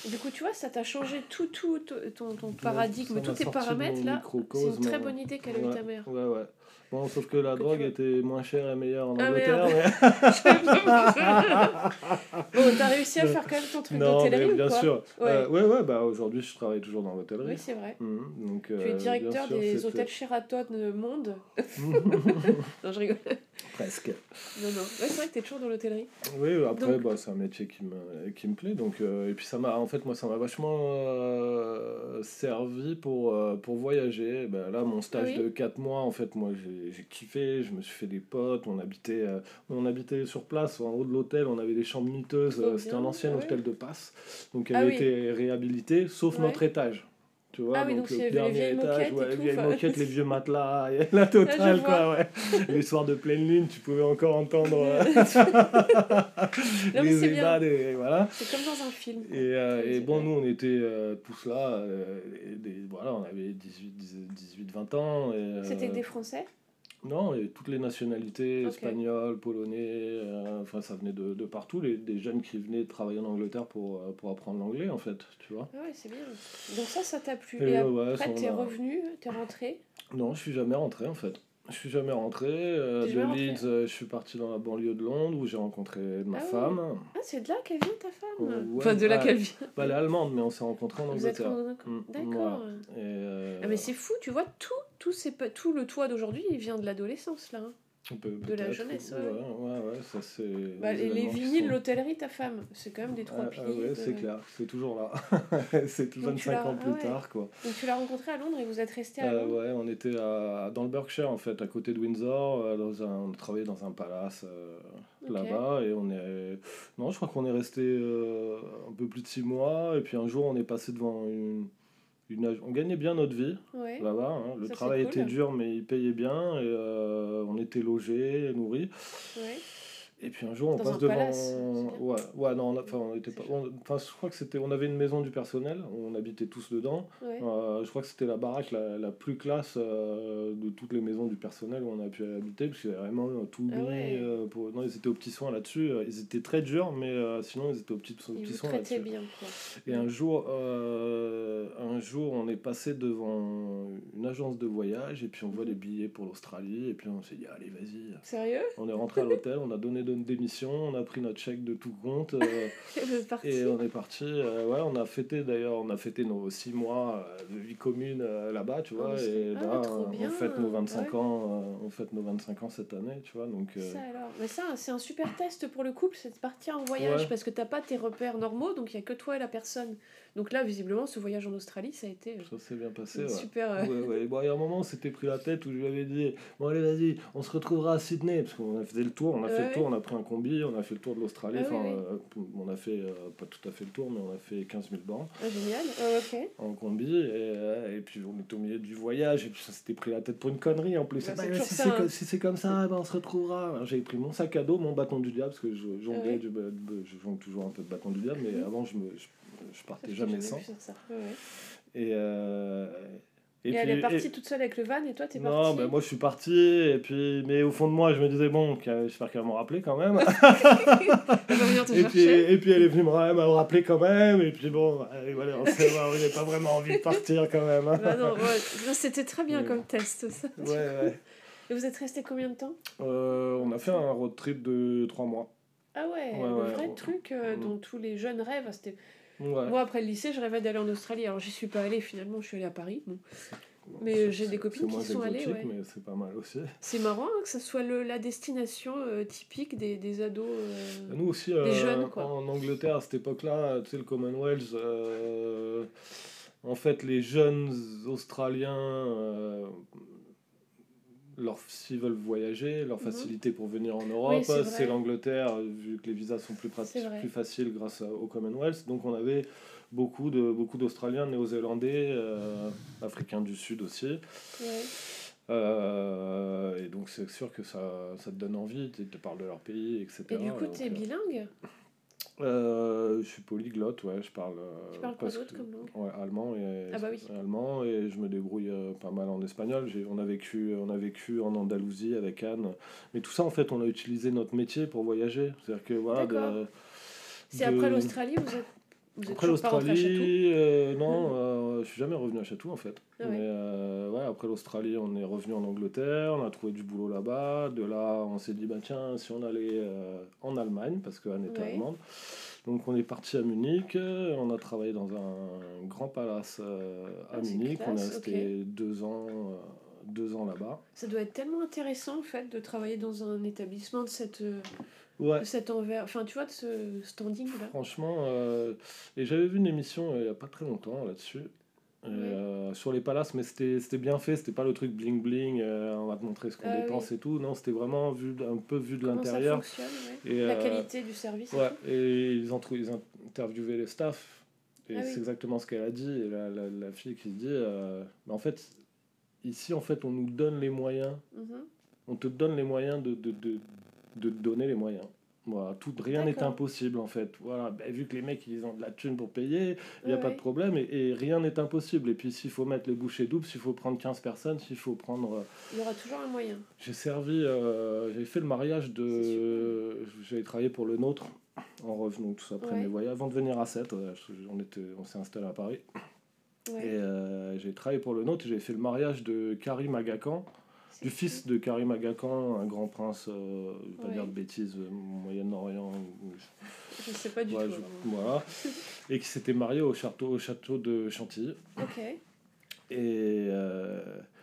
[SPEAKER 1] Du coup, tu vois, ça t'a changé tout, tout, tout- ton, ton paradigme, tous tes paramètres là. C'est une très
[SPEAKER 2] euh,
[SPEAKER 1] bonne idée qu'elle a eu
[SPEAKER 2] ouais,
[SPEAKER 1] ta mère.
[SPEAKER 2] Ouais, ouais. Bon, sauf que la
[SPEAKER 1] Que
[SPEAKER 2] drogue était moins chère et meilleure en
[SPEAKER 1] Ah,
[SPEAKER 2] Angleterre.
[SPEAKER 1] bon, t'as réussi à faire quand même ton truc
[SPEAKER 2] non,
[SPEAKER 1] d'hôtellerie ou
[SPEAKER 2] bien
[SPEAKER 1] quoi
[SPEAKER 2] sûr.
[SPEAKER 1] Ouais.
[SPEAKER 2] Euh, ouais, ouais, bah aujourd'hui, je travaille toujours dans l'hôtellerie.
[SPEAKER 1] Oui, c'est vrai.
[SPEAKER 2] Mhm, donc,
[SPEAKER 1] Tu
[SPEAKER 2] euh,
[SPEAKER 1] es
[SPEAKER 2] bien
[SPEAKER 1] directeur
[SPEAKER 2] sûr,
[SPEAKER 1] des hôtels Sheraton euh, Monde. non, je rigole.
[SPEAKER 2] Presque.
[SPEAKER 1] Non, non. Ouais, c'est vrai que t'es toujours dans l'hôtellerie.
[SPEAKER 2] Oui, après,
[SPEAKER 1] Donc-
[SPEAKER 2] bah, c'est un métier qui me, qui me plaît. Donc, euh, et puis, ça m'a, en fait, moi, ça m'a vachement euh, servi pour, euh, pour voyager. Ben, là, mon stage
[SPEAKER 1] oui
[SPEAKER 2] de 4 mois, en fait, moi, j'ai, kiffé. Je me suis fait des potes. On habitait, euh, on habitait sur place, en haut de l'hôtel. On avait des chambres miteuses. Euh, C'était un ancien
[SPEAKER 1] ah ouais.
[SPEAKER 2] hôtel de passe. Donc, elle
[SPEAKER 1] Ah
[SPEAKER 2] a
[SPEAKER 1] oui.
[SPEAKER 2] été réhabilitée, sauf
[SPEAKER 1] Ouais.
[SPEAKER 2] notre étage. Tu vois,
[SPEAKER 1] Ah oui, donc y avait les
[SPEAKER 2] dernier
[SPEAKER 1] vieilles
[SPEAKER 2] étage,
[SPEAKER 1] moquettes et
[SPEAKER 2] ouais, vieilles moquettes, les vieux matelas, et la totale,
[SPEAKER 1] je
[SPEAKER 2] quoi, ouais. Les soirs de pleine lune, tu pouvais encore entendre euh,
[SPEAKER 1] Non,
[SPEAKER 2] les ébats, des- voilà.
[SPEAKER 1] C'est comme dans un film.
[SPEAKER 2] Et, euh, et bon, nous, on était euh, tous là, euh, et des, voilà, on avait 18, 18 20 ans. et, euh,
[SPEAKER 1] C'était des Français?
[SPEAKER 2] Non, et toutes les nationalités,
[SPEAKER 1] Ok.
[SPEAKER 2] espagnols, polonais, euh, enfin, ça venait de, de partout, les, des jeunes qui venaient travailler en Angleterre pour, euh, pour apprendre l'anglais, en fait, tu vois.
[SPEAKER 1] Ah ouais, c'est bien. Donc ça, ça t'a plu.
[SPEAKER 2] Et ouais,
[SPEAKER 1] après, t'es
[SPEAKER 2] a-
[SPEAKER 1] revenu, t'es rentré?
[SPEAKER 2] Non, je suis jamais rentré, en fait. Je suis jamais rentré. euh, de
[SPEAKER 1] jamais rentré
[SPEAKER 2] Leeds, euh, je suis parti dans la banlieue de Londres où j'ai rencontré ma
[SPEAKER 1] Ah oui.
[SPEAKER 2] femme.
[SPEAKER 1] Ah, c'est de là qu'elle vient, ta femme
[SPEAKER 2] Oh, ouais,
[SPEAKER 1] Enfin, de là
[SPEAKER 2] bah,
[SPEAKER 1] qu'elle vient.
[SPEAKER 2] Bah, elle est allemande, mais on s'est rencontrés en
[SPEAKER 1] Vous êtes
[SPEAKER 2] Angleterre. Mm,
[SPEAKER 1] D'accord.
[SPEAKER 2] euh,
[SPEAKER 1] Ah, mais c'est fou, tu vois, tout, tout, ces tout le toit d'aujourd'hui, il vient de l'adolescence, là. hein.
[SPEAKER 2] On peut-
[SPEAKER 1] de la jeunesse,
[SPEAKER 2] Ouais,
[SPEAKER 1] ouais.
[SPEAKER 2] ouais, ouais, ça c'est.
[SPEAKER 1] Bah, les, les vinyles,
[SPEAKER 2] sont-
[SPEAKER 1] l'hôtellerie, ta femme, c'est quand même des trois
[SPEAKER 2] Ah,
[SPEAKER 1] piliers.
[SPEAKER 2] ah ouais,
[SPEAKER 1] de-
[SPEAKER 2] c'est clair, c'est toujours là. c'est tout
[SPEAKER 1] Donc tu
[SPEAKER 2] 25
[SPEAKER 1] l'as-
[SPEAKER 2] ans
[SPEAKER 1] ah
[SPEAKER 2] plus tard, quoi.
[SPEAKER 1] Donc tu l'as rencontré à Londres et vous êtes resté à
[SPEAKER 2] Euh,
[SPEAKER 1] Londres
[SPEAKER 2] ouais, on était à, dans le Berkshire, en fait, à côté de Windsor. euh, Dans un, on travaillait dans un palace euh, là-bas. Et on est. Non, je crois qu'on est resté euh, un peu plus de six mois. Et puis un jour, on est passé devant une. Une on gagnait bien notre vie
[SPEAKER 1] Ouais.
[SPEAKER 2] là-bas. hein. Le
[SPEAKER 1] Ça,
[SPEAKER 2] travail
[SPEAKER 1] cool.
[SPEAKER 2] était dur, mais il payait bien. Et euh, on était logés, nourris.
[SPEAKER 1] ouais.
[SPEAKER 2] Et puis un jour, on
[SPEAKER 1] Dans
[SPEAKER 2] passe devant.
[SPEAKER 1] palace.
[SPEAKER 2] Ouais, ouais, non, on enfin, on était pas. on- Enfin, je crois que c'était. On avait une maison du personnel. On habitait tous dedans.
[SPEAKER 1] ouais.
[SPEAKER 2] Euh, je crois que c'était la baraque la, la plus classe euh, de toutes les maisons du personnel où on a pu habiter, parce qu'il y avait vraiment euh, tout
[SPEAKER 1] Ah ouais.
[SPEAKER 2] euh, pour... Non, ils étaient aux petits soins là-dessus. euh, Ils étaient très durs, mais euh, sinon, ils étaient aux petits, aux petits soins là-dessus.
[SPEAKER 1] bien, quoi.
[SPEAKER 2] Et un jour, un jour, on est passé devant une agence de voyage, et puis on voit
[SPEAKER 1] Mhm.
[SPEAKER 2] des billets pour l'Australie, et puis on s'est dit, allez, vas-y.
[SPEAKER 1] Sérieux?
[SPEAKER 2] On est rentré à l'hôtel, on a donné notre démission, on a pris notre chèque de tout compte. euh, et on est parti, euh, ouais, on a fêté d'ailleurs, on a fêté nos six mois euh, de vie commune là-bas, tu vois,
[SPEAKER 1] mais c'est-
[SPEAKER 2] et
[SPEAKER 1] ah,
[SPEAKER 2] là, on fête nos 25
[SPEAKER 1] ouais.
[SPEAKER 2] ans, on fête nos 25 ans cette année, tu vois, donc...
[SPEAKER 1] Ça alors. Mais ça, c'est un super test pour le couple, c'est de partir en voyage
[SPEAKER 2] Ouais.
[SPEAKER 1] parce que t'as pas tes repères normaux, donc il y a que toi et la personne. Donc là, visiblement, ce voyage en Australie, ça a été euh,
[SPEAKER 2] ça s'est bien passé, ouais.
[SPEAKER 1] super. euh,
[SPEAKER 2] Ouais, ouais. Bon, il y a un moment, on s'était pris la tête où je lui avais dit Bon, allez, vas-y, on se retrouvera à Sydney. Parce qu'on a fait le tour, on a fait le tour, on a pris un combi, on a fait le tour de l'Australie.
[SPEAKER 1] Ah
[SPEAKER 2] enfin,
[SPEAKER 1] oui.
[SPEAKER 2] euh, on a fait, pas tout à fait le tour, mais on a fait 15 000 bornes
[SPEAKER 1] ah, génial. Euh, ok.
[SPEAKER 2] en combi. Et, et puis, on était au milieu du voyage, et puis ça s'était pris la tête pour une connerie en plus.
[SPEAKER 1] Bah,
[SPEAKER 2] Bah, si c'est
[SPEAKER 1] hein.
[SPEAKER 2] co- si c'est comme ça, ben, on se retrouvera. J'avais pris mon sac à dos, mon bâton du diable, parce que je jonglais, du, ba- de- je jongle toujours un peu de bâton du diable, mais
[SPEAKER 1] Mhm.
[SPEAKER 2] avant, je, me, je, je partais jamais sans.
[SPEAKER 1] ça. Ouais.
[SPEAKER 2] Et. euh,
[SPEAKER 1] Et, elle est partie
[SPEAKER 2] et-
[SPEAKER 1] toute seule avec le van et toi, t'es
[SPEAKER 2] non,
[SPEAKER 1] parti.
[SPEAKER 2] ben moi je suis parti, et puis, mais au fond de moi je me disais, bon, j'espère qu'elle m'a rappelé quand même. Et, puis,
[SPEAKER 1] chercher.
[SPEAKER 2] et puis elle est venue me ra- me rappeler quand même, et puis bon, allez, voilà, on sait, on n'avait pas vraiment envie de partir quand même. hein.
[SPEAKER 1] Bah non, ouais. Non, c'était très bien comme test, ça.
[SPEAKER 2] Ouais, ouais.
[SPEAKER 1] Et vous êtes resté combien de temps?
[SPEAKER 2] Euh, on a fait un road trip de trois mois.
[SPEAKER 1] Ah ouais,
[SPEAKER 2] Ouais,
[SPEAKER 1] le
[SPEAKER 2] ouais,
[SPEAKER 1] vrai
[SPEAKER 2] ouais.
[SPEAKER 1] truc euh, dont tous les jeunes rêvent. C'était...
[SPEAKER 2] Ouais.
[SPEAKER 1] Moi, après le lycée, je rêvais d'aller en Australie. Alors, j'y suis pas allée finalement, je suis allée à Paris. Bon. Mais j'ai des copines qui sont allées,
[SPEAKER 2] exotique,
[SPEAKER 1] ouais.
[SPEAKER 2] mais c'est pas mal aussi.
[SPEAKER 1] C'est marrant hein, que ça soit le, la destination euh, typique des, des ados. euh,
[SPEAKER 2] Nous aussi, euh,
[SPEAKER 1] jeunes, quoi.
[SPEAKER 2] en Angleterre, à cette époque-là, tu sais, le Commonwealth, en fait, les jeunes Australiens, leur, s'ils veulent voyager, leur
[SPEAKER 1] Mhm.
[SPEAKER 2] facilité pour venir en Europe,
[SPEAKER 1] c'est
[SPEAKER 2] l'Angleterre, vu que les visas sont plus, plus faciles grâce au Commonwealth. Donc, on avait beaucoup de beaucoup d'Australiens, Néo-Zélandais, euh, Africains du Sud aussi.
[SPEAKER 1] ouais.
[SPEAKER 2] Euh, et donc, c'est sûr que ça, ça te donne envie, tu te parles de leur pays, etc.
[SPEAKER 1] Et du coup, t'es
[SPEAKER 2] euh,
[SPEAKER 1] bilingue?
[SPEAKER 2] Euh, je suis polyglotte, ouais, je parle. euh,
[SPEAKER 1] Tu parles quoi d'autre comme langue?
[SPEAKER 2] Ouais, allemand et
[SPEAKER 1] Ah bah oui.
[SPEAKER 2] allemand et je me débrouille euh, pas mal en espagnol. J'ai, on a vécu, on a vécu en Andalousie avec Anne. Mais tout ça, en fait, on a utilisé notre métier pour voyager. C'est-à-dire que voilà.
[SPEAKER 1] C'est
[SPEAKER 2] de-
[SPEAKER 1] après l'Australie, vous êtes, vous
[SPEAKER 2] Après l'Australie, euh, non, euh, je suis jamais revenu à Chatou en fait.
[SPEAKER 1] Ah ouais.
[SPEAKER 2] Mais euh, ouais, après l'Australie, on est revenu en Angleterre, on a trouvé du boulot là-bas. De là, on s'est dit, bah tiens, si on allait euh, en Allemagne, parce qu'Anne était
[SPEAKER 1] Ouais.
[SPEAKER 2] allemande. Donc on est parti à Munich, on a travaillé dans un grand palace à
[SPEAKER 1] Ah,
[SPEAKER 2] Munich, on est
[SPEAKER 1] classe,
[SPEAKER 2] resté deux ans, deux ans là-bas.
[SPEAKER 1] Ça doit être tellement intéressant en fait de travailler dans un établissement de cette,
[SPEAKER 2] Ouais,
[SPEAKER 1] de cet envers, enfin tu vois, de ce standing là.
[SPEAKER 2] Franchement, euh, et j'avais vu une émission euh, il n'y a pas très longtemps là-dessus,
[SPEAKER 1] Ouais.
[SPEAKER 2] euh, sur les palaces, mais c'était bien fait, c'était pas le truc bling bling, on va te montrer ce qu'on
[SPEAKER 1] Ah
[SPEAKER 2] dépense et tout, non, c'était vraiment vu, un peu vu de l'intérieur.
[SPEAKER 1] fonctionne, ouais.
[SPEAKER 2] Et,
[SPEAKER 1] La qualité du service. et
[SPEAKER 2] ils, ont ils interviewaient les staffs, et
[SPEAKER 1] Ah oui.
[SPEAKER 2] c'est exactement ce qu'elle a dit, et la, la, la fille qui dit, mais en fait, ici, en fait, on nous donne les moyens
[SPEAKER 1] Mhm.
[SPEAKER 2] on te donne les moyens de, de, de, de te donner les moyens. Voilà, tout, rien n'est impossible en fait. Voilà, ben, vu que les mecs ils ont de la thune pour payer, il n'y a pas de problème et, et rien n'est impossible. Et puis s'il faut mettre les bouchées doubles, s'il faut prendre 15 personnes, s'il faut prendre. euh,
[SPEAKER 1] Il y aura toujours un moyen.
[SPEAKER 2] J'ai servi, euh, j'avais fait le mariage de. J'avais travaillé pour le nôtre en revenant tout ça après
[SPEAKER 1] Ouais.
[SPEAKER 2] mes voyages. Avant de venir à 7, on, était, on s'est installé à Paris.
[SPEAKER 1] Ouais.
[SPEAKER 2] Et euh, j'ai travaillé pour le nôtre, j'ai fait le mariage de Karim Agakan
[SPEAKER 1] C'est
[SPEAKER 2] du fils de Karim Agakan, un grand prince, euh, je vais pas
[SPEAKER 1] Ouais.
[SPEAKER 2] dire de bêtises, euh, Moyen-Orient, ou-
[SPEAKER 1] Je sais pas du
[SPEAKER 2] ouais,
[SPEAKER 1] tout.
[SPEAKER 2] je-
[SPEAKER 1] alors.
[SPEAKER 2] voilà, et qui s'était marié au château, au château de Chantilly.
[SPEAKER 1] Ok.
[SPEAKER 2] Et euh,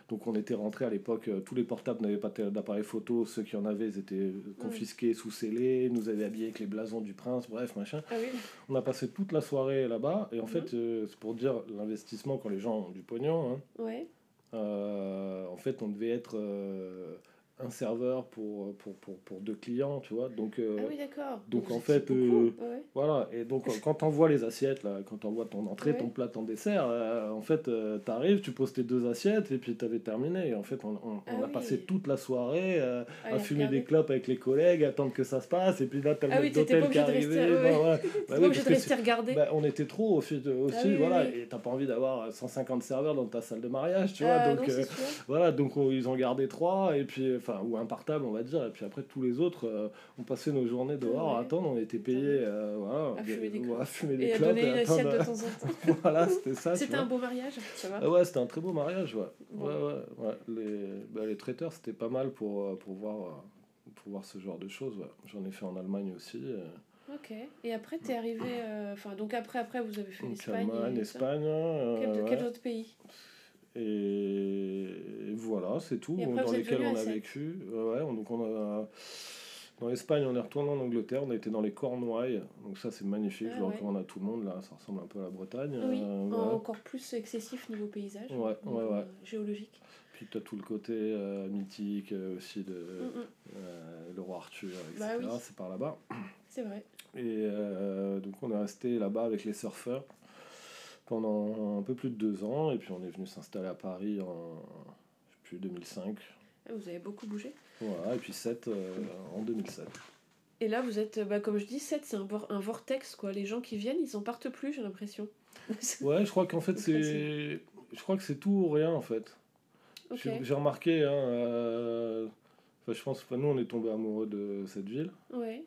[SPEAKER 2] donc on était rentré à l'époque, euh, tous les portables n'avaient pas d'appareil photo, ceux qui en avaient, ils étaient confisqués, sous scellés, nous avaient habillés avec les blasons du prince, bref, machin.
[SPEAKER 1] Ah oui.
[SPEAKER 2] On a passé toute la soirée là-bas, et en
[SPEAKER 1] Mhm.
[SPEAKER 2] fait, c'est pour dire l'investissement quand les gens ont du pognon, hein,
[SPEAKER 1] Ouais.
[SPEAKER 2] Euh, en fait, on devait être euh, un serveur pour, pour, pour, pour deux clients, tu vois. Donc, euh,
[SPEAKER 1] Ah oui, d'accord.
[SPEAKER 2] donc,
[SPEAKER 1] vous
[SPEAKER 2] en fait, euh,
[SPEAKER 1] Ouais.
[SPEAKER 2] voilà. Et donc, euh, quand on voit les assiettes, là, quand on voit ton entrée,
[SPEAKER 1] Ouais.
[SPEAKER 2] ton plat, ton dessert, euh, en fait, tu arrives, tu poses tes deux assiettes et puis tu avais terminé. Et en fait, on, on,
[SPEAKER 1] Ah
[SPEAKER 2] on a
[SPEAKER 1] oui.
[SPEAKER 2] passé toute la soirée euh,
[SPEAKER 1] Ah,
[SPEAKER 2] à fumer des clopes avec les collègues, attendre que ça se passe. Et puis là, t'as le
[SPEAKER 1] Ah oui,
[SPEAKER 2] d'hôtel qui
[SPEAKER 1] rester,
[SPEAKER 2] bah, Bah
[SPEAKER 1] regarder.
[SPEAKER 2] bah, on était trop aussi, aussi
[SPEAKER 1] Ah
[SPEAKER 2] voilà,
[SPEAKER 1] oui.
[SPEAKER 2] et t'as pas envie d'avoir 150 serveurs dans ta salle de mariage, tu
[SPEAKER 1] Ah,
[SPEAKER 2] vois, donc euh, voilà, donc on- ils ont gardé trois, et puis, enfin, ou un portable, on va dire, et puis après tous les autres, euh, on passait nos journées dehors à attendre, on était payés, euh, voilà,
[SPEAKER 1] À fumer des
[SPEAKER 2] à fumer des
[SPEAKER 1] Et à donner une
[SPEAKER 2] et
[SPEAKER 1] assiette de temps en temps.
[SPEAKER 2] voilà, c'était ça, tu
[SPEAKER 1] C'était un beau mariage, ça va
[SPEAKER 2] Ah ouais, c'était un très beau mariage, ouais.
[SPEAKER 1] Bon.
[SPEAKER 2] Ouais, ouais, ouais. Les, bah, les traiteurs, c'était pas mal pour, euh, pour, voir, euh, pour voir ce genre de choses. J'en ai fait en Allemagne aussi. euh,
[SPEAKER 1] Ok. Et après, t'es arrivé. euh, Enfin, donc après, après, vous avez fait l'Espagne.
[SPEAKER 2] Allemagne,
[SPEAKER 1] et ça.
[SPEAKER 2] Espagne. euh,
[SPEAKER 1] Quel,
[SPEAKER 2] ouais.
[SPEAKER 1] quel autre pays?
[SPEAKER 2] C'est tout.
[SPEAKER 1] Après,
[SPEAKER 2] dans lesquels on a vécu. Euh, ouais, on- donc on a, dans l'Espagne, on est retourné en Angleterre. On a été dans les Cornouailles. Donc ça, c'est magnifique.
[SPEAKER 1] Ah
[SPEAKER 2] je le
[SPEAKER 1] ouais.
[SPEAKER 2] recommande à tout le monde. Là, ça ressemble un peu à la Bretagne.
[SPEAKER 1] Oui,
[SPEAKER 2] euh,
[SPEAKER 1] encore plus excessif niveau paysage.
[SPEAKER 2] Ouais,
[SPEAKER 1] euh, géologique.
[SPEAKER 2] Puis tu as tout le côté euh, mythique euh, aussi de
[SPEAKER 1] Mm, mm,
[SPEAKER 2] euh, le roi Arthur, etc.
[SPEAKER 1] Bah oui.
[SPEAKER 2] C'est par là-bas.
[SPEAKER 1] C'est vrai.
[SPEAKER 2] Et euh, donc on est resté là-bas avec les surfeurs pendant un peu plus de deux ans. Et puis on est venu s'installer à Paris en plus, 2005.
[SPEAKER 1] Ah, Vous avez beaucoup bougé.
[SPEAKER 2] Voilà, et puis 7 euh, en 2007.
[SPEAKER 1] Et là, vous êtes, bah, comme je dis, 7, c'est un, un vortex, quoi. Les gens qui viennent, ils en partent plus, j'ai l'impression.
[SPEAKER 2] Ouais, je crois qu'en fait
[SPEAKER 1] C'est.
[SPEAKER 2] Je crois que c'est tout ou rien en fait. J'ai remarqué, hein, euh, enfin, je pense, enfin, nous on est tombé amoureux de cette ville.
[SPEAKER 1] Ouais.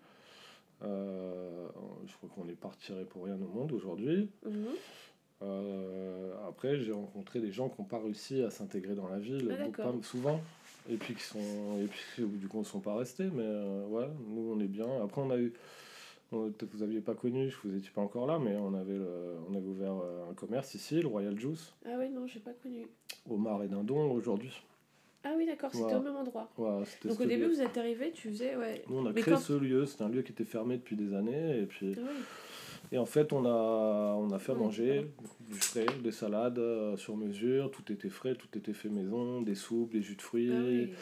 [SPEAKER 2] Euh, je crois qu'on est pas retiré pour rien au monde aujourd'hui.
[SPEAKER 1] Mhm.
[SPEAKER 2] Euh, après, j'ai rencontré des gens qui n'ont pas réussi à s'intégrer dans la ville,
[SPEAKER 1] Ah,
[SPEAKER 2] beaucoup- pas- souvent, et puis qui sont, et puis du coup, ne sont pas restés. Mais euh, ouais, nous, on est bien. Après, on a eu, peut-être vous aviez pas connu, vous n'étiez pas encore là, mais on avait, le- on avait ouvert euh, un commerce ici, le Royal Juice,
[SPEAKER 1] Ah oui, non, j'ai pas connu.
[SPEAKER 2] au Mar et Dindon aujourd'hui.
[SPEAKER 1] Ah oui, d'accord, c'était
[SPEAKER 2] Voilà.
[SPEAKER 1] au même endroit.
[SPEAKER 2] Voilà,
[SPEAKER 1] Donc au début,
[SPEAKER 2] lieu.
[SPEAKER 1] vous êtes arrivé, tu faisais, ouais.
[SPEAKER 2] Nous, on a
[SPEAKER 1] Mais
[SPEAKER 2] créé
[SPEAKER 1] quand-
[SPEAKER 2] ce lieu. C'était un lieu qui était fermé depuis des années, et puis.
[SPEAKER 1] Ah oui.
[SPEAKER 2] Et en fait, on a, on a fait à manger du frais, des salades euh, sur mesure, tout était frais, tout était fait maison, des soupes, des jus de fruits.
[SPEAKER 1] Ah oui,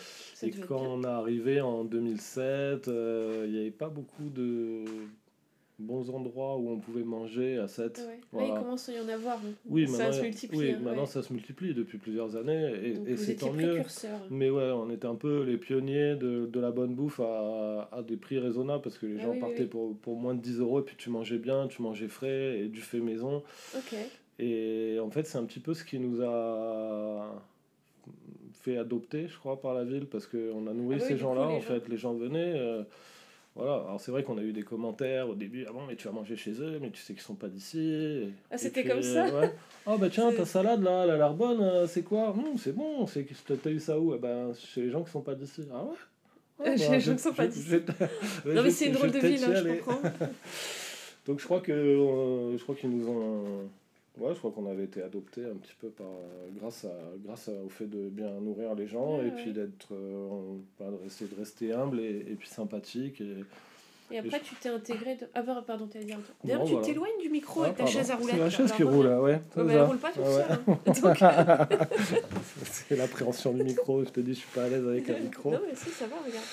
[SPEAKER 2] et quand on est arrivé en 2007, euh, il n'y avait pas beaucoup de, bons endroits où on pouvait manger à 7.
[SPEAKER 1] Ouais. Là, il commence à y en avoir. hein.
[SPEAKER 2] Oui,
[SPEAKER 1] ça
[SPEAKER 2] maintenant,
[SPEAKER 1] se multiplie.
[SPEAKER 2] oui,
[SPEAKER 1] hein,
[SPEAKER 2] maintenant
[SPEAKER 1] ouais.
[SPEAKER 2] ça se multiplie depuis plusieurs années et, c'est tant mieux. Mais ouais, on était un peu les pionniers de, de la bonne bouffe à, à des prix raisonnables parce que les
[SPEAKER 1] Ah
[SPEAKER 2] gens
[SPEAKER 1] oui,
[SPEAKER 2] partaient
[SPEAKER 1] oui.
[SPEAKER 2] Pour, pour moins de 10 euros et puis tu mangeais bien, tu mangeais frais et du fait maison. Et en fait, c'est un petit peu ce qui nous a fait adopter, je crois, par la ville parce qu'on a nourri
[SPEAKER 1] Ah bah oui,
[SPEAKER 2] ces gens-là. En
[SPEAKER 1] gens-
[SPEAKER 2] fait, les gens venaient. euh, voilà, alors c'est vrai qu'on a eu des commentaires au début, ah bon, mais tu vas manger chez eux, mais tu sais qu'ils sont pas d'ici.
[SPEAKER 1] Ah, c'était comme ça
[SPEAKER 2] ouais. Oh bah tiens, ta salade là, elle a l'air bonne, euh, c'est quoi? Hum, C'est bon, c'est que t'as eu ça où? Eh ben, chez les gens qui sont pas d'ici. Ah ouais? Ah,
[SPEAKER 1] Chez
[SPEAKER 2] bah,
[SPEAKER 1] les gens qui sont pas d'ici. Non, mais c'est une drôle de ville, hein, je comprends.
[SPEAKER 2] Donc je crois que euh, je crois qu'ils nous ont ouais, je crois qu'on avait été adopté un petit peu par euh, grâce à grâce à- au fait de bien nourrir les gens
[SPEAKER 1] Ouais,
[SPEAKER 2] et puis d'être euh, de rester de rester humble et, et puis sympathique et
[SPEAKER 1] Et après, tu t'es intégré. De... Ah, bah, pardon, t'allais dire un truc. D'ailleurs, tu
[SPEAKER 2] voilà.
[SPEAKER 1] t'éloignes du micro
[SPEAKER 2] Ah,
[SPEAKER 1] avec ta chaise à roulettes.
[SPEAKER 2] C'est la chaise qui roule là, ouais.
[SPEAKER 1] Ouais, mais
[SPEAKER 2] ça.
[SPEAKER 1] elle roule pas toute
[SPEAKER 2] Ah ouais.
[SPEAKER 1] hein.
[SPEAKER 2] C'est l'appréhension du micro, je te dis je suis pas à l'aise avec un micro.
[SPEAKER 1] Non, mais si, ça va, regarde.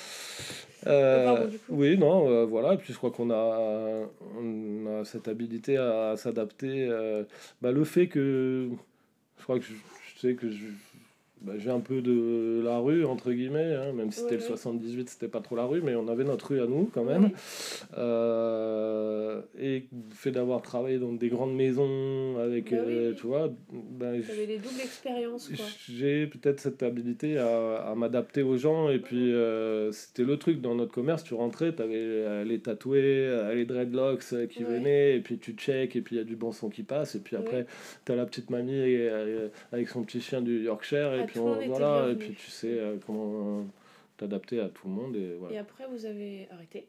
[SPEAKER 2] Euh,
[SPEAKER 1] pardon, coup.
[SPEAKER 2] oui, non, euh, voilà. Et puis je crois qu'on a, on a cette habilité à, s'adapter. euh, bah, le fait que je crois que je, je sais que je, bah, je viens un peu de la rue, entre guillemets, hein, même si c'était
[SPEAKER 1] Ouais,
[SPEAKER 2] le
[SPEAKER 1] ouais.
[SPEAKER 2] 78, c'était pas trop la rue, mais on avait notre rue à nous quand même.
[SPEAKER 1] Ouais.
[SPEAKER 2] Euh, et le fait d'avoir travaillé dans des grandes maisons avec,
[SPEAKER 1] Bah
[SPEAKER 2] euh,
[SPEAKER 1] oui.
[SPEAKER 2] tu vois, je-
[SPEAKER 1] T'avais les doubles expériences,
[SPEAKER 2] j'ai peut-être cette habilité à, à m'adapter aux gens et puis euh, c'était le truc dans notre commerce tu rentrais tu avais les tatoués les dreadlocks qui venaient et puis tu check et puis il y a du bon son qui passe et puis après tu as la petite mamie avec son petit chien du Yorkshire et
[SPEAKER 1] Ah,
[SPEAKER 2] puis
[SPEAKER 1] tout
[SPEAKER 2] on- voilà et puis tu sais euh, comment t'adapter à tout le monde et voilà
[SPEAKER 1] Et après, vous avez arrêté?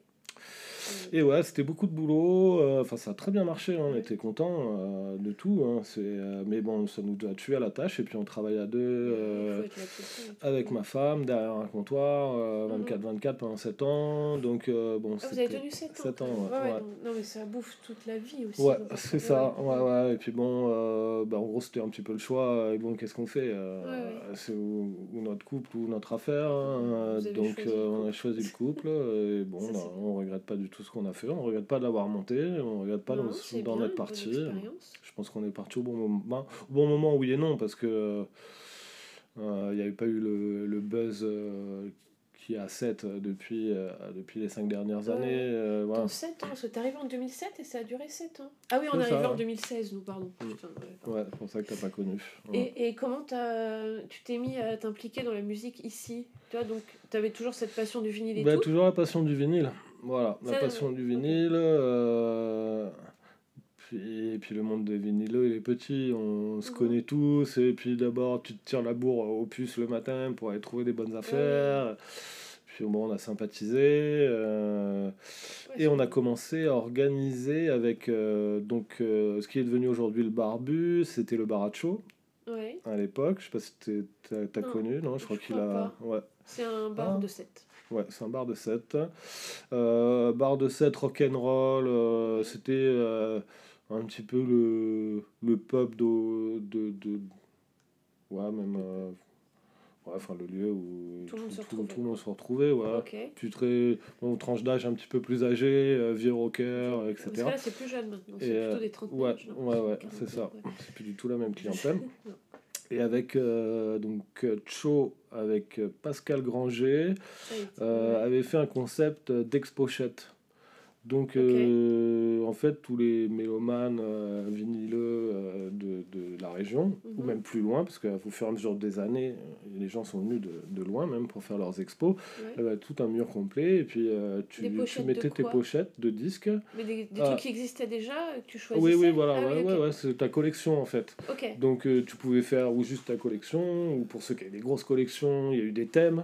[SPEAKER 2] Et ouais, c'était beaucoup de boulot. euh, Enfin, ça a très bien marché. hein, on était contents de tout. hein, c'est, euh, mais bon, ça nous a tué à la tâche. Et puis, on travaille à deux euh,
[SPEAKER 1] tout.
[SPEAKER 2] avec ma femme derrière un comptoir, euh, 24-24 pendant 7 ans. Donc, euh, bon,
[SPEAKER 1] Ah, vous avez tenu 7 ans.
[SPEAKER 2] sept
[SPEAKER 1] quand
[SPEAKER 2] ans, ouais,
[SPEAKER 1] ouais. non, mais ça bouffe toute la vie aussi.
[SPEAKER 2] Ouais, c'est ça.
[SPEAKER 1] ouais.
[SPEAKER 2] Ouais. Et puis bon, euh, bah, en gros, c'était un petit peu le choix. Et bon, qu'est-ce qu'on fait euh. C'est ou, notre couple ou notre affaire. hein, donc, euh, on a choisi le couple. Et bon, bah, on regrette pas du tout ce qu'on a fait. On regrette pas d'avoir monté. On regrette pas
[SPEAKER 1] Non,
[SPEAKER 2] dans, dans
[SPEAKER 1] bien,
[SPEAKER 2] notre partie. Je pense qu'on est parti au bon moment. Au bon moment, oui et non, parce que euh, il n'y avait pas eu le, le buzz euh, qui à 7 depuis, euh, depuis les 5 dernières années. euh, voilà.
[SPEAKER 1] Dans 7 ans, parce que t'es arrivé en 2007 et ça a duré 7 ans. Ah oui, on est arrivé
[SPEAKER 2] ça,
[SPEAKER 1] en
[SPEAKER 2] ouais.
[SPEAKER 1] 2016, nous, pardon.
[SPEAKER 2] Mm.
[SPEAKER 1] Putain, ouais, pardon.
[SPEAKER 2] Ouais, c'est pour ça que t'as pas connu. Ouais.
[SPEAKER 1] Et, et comment tu t'es mis à t'impliquer dans la musique ici? Tu vois, donc t'avais toujours cette passion du vinyle et
[SPEAKER 2] Bah,
[SPEAKER 1] tout?
[SPEAKER 2] toujours la passion du vinyle. Voilà, la passion du vinyle. euh, puis, et puis le monde des vinyleux, il est petit, on se
[SPEAKER 1] Mhm.
[SPEAKER 2] connaît tous. Et puis d'abord, tu te tires la bourre au puce le matin pour aller trouver des bonnes affaires. Puis bon, on a sympathisé. euh, et on a commencé à organiser avec euh, donc, ce qui est devenu aujourd'hui le Barbu, c'était le Baracho
[SPEAKER 1] Ouais,
[SPEAKER 2] à l'époque. Je sais pas si t'as
[SPEAKER 1] Non,
[SPEAKER 2] connu, non Je crois qu'il a. Ouais.
[SPEAKER 1] c'est un bar
[SPEAKER 2] Ah.
[SPEAKER 1] de 7.
[SPEAKER 2] Ouais, c'est un bar de 7. Euh, bar de 7 rock'n'roll, euh, c'était euh, un petit peu le, le pub de, de, de- Ouais, même. ouais, enfin, le lieu où
[SPEAKER 1] Tout le monde se
[SPEAKER 2] tout,
[SPEAKER 1] retrouvait.
[SPEAKER 2] tout le monde se retrouvait. Ouais.
[SPEAKER 1] Ok.
[SPEAKER 2] Puis très. Bon, tranche d'âge un petit peu plus euh, vieux rocker,
[SPEAKER 1] Parce que
[SPEAKER 2] etc.
[SPEAKER 1] là, c'est plus jeune maintenant. C'est plutôt des 30
[SPEAKER 2] Ouais, ouais, ouais, c'est ça. C'est plus du tout la même clientèle. Et avec euh, donc Cho, avec euh, Pascal Granger, euh, avait fait un concept d'expochette. Donc, euh, en fait, tous les mélomanes euh, vinyleux euh, de, de la région, ou
[SPEAKER 1] Mhm.
[SPEAKER 2] même plus loin, parce qu'au fur et à mesure des années, euh, les gens sont venus de, de loin même pour faire leurs expos,
[SPEAKER 1] Ouais.
[SPEAKER 2] euh, tout un mur complet, et puis tu, tu mettais tes pochettes de disques.
[SPEAKER 1] Mais des, des
[SPEAKER 2] Ah.
[SPEAKER 1] trucs qui existaient déjà, que tu choisissais
[SPEAKER 2] Oui, oui, voilà,
[SPEAKER 1] Ah
[SPEAKER 2] ouais, ouais, c'est ta collection en fait. Donc tu pouvais faire ou juste ta collection, ou pour ceux qui avaient des grosses collections, il y a eu des thèmes.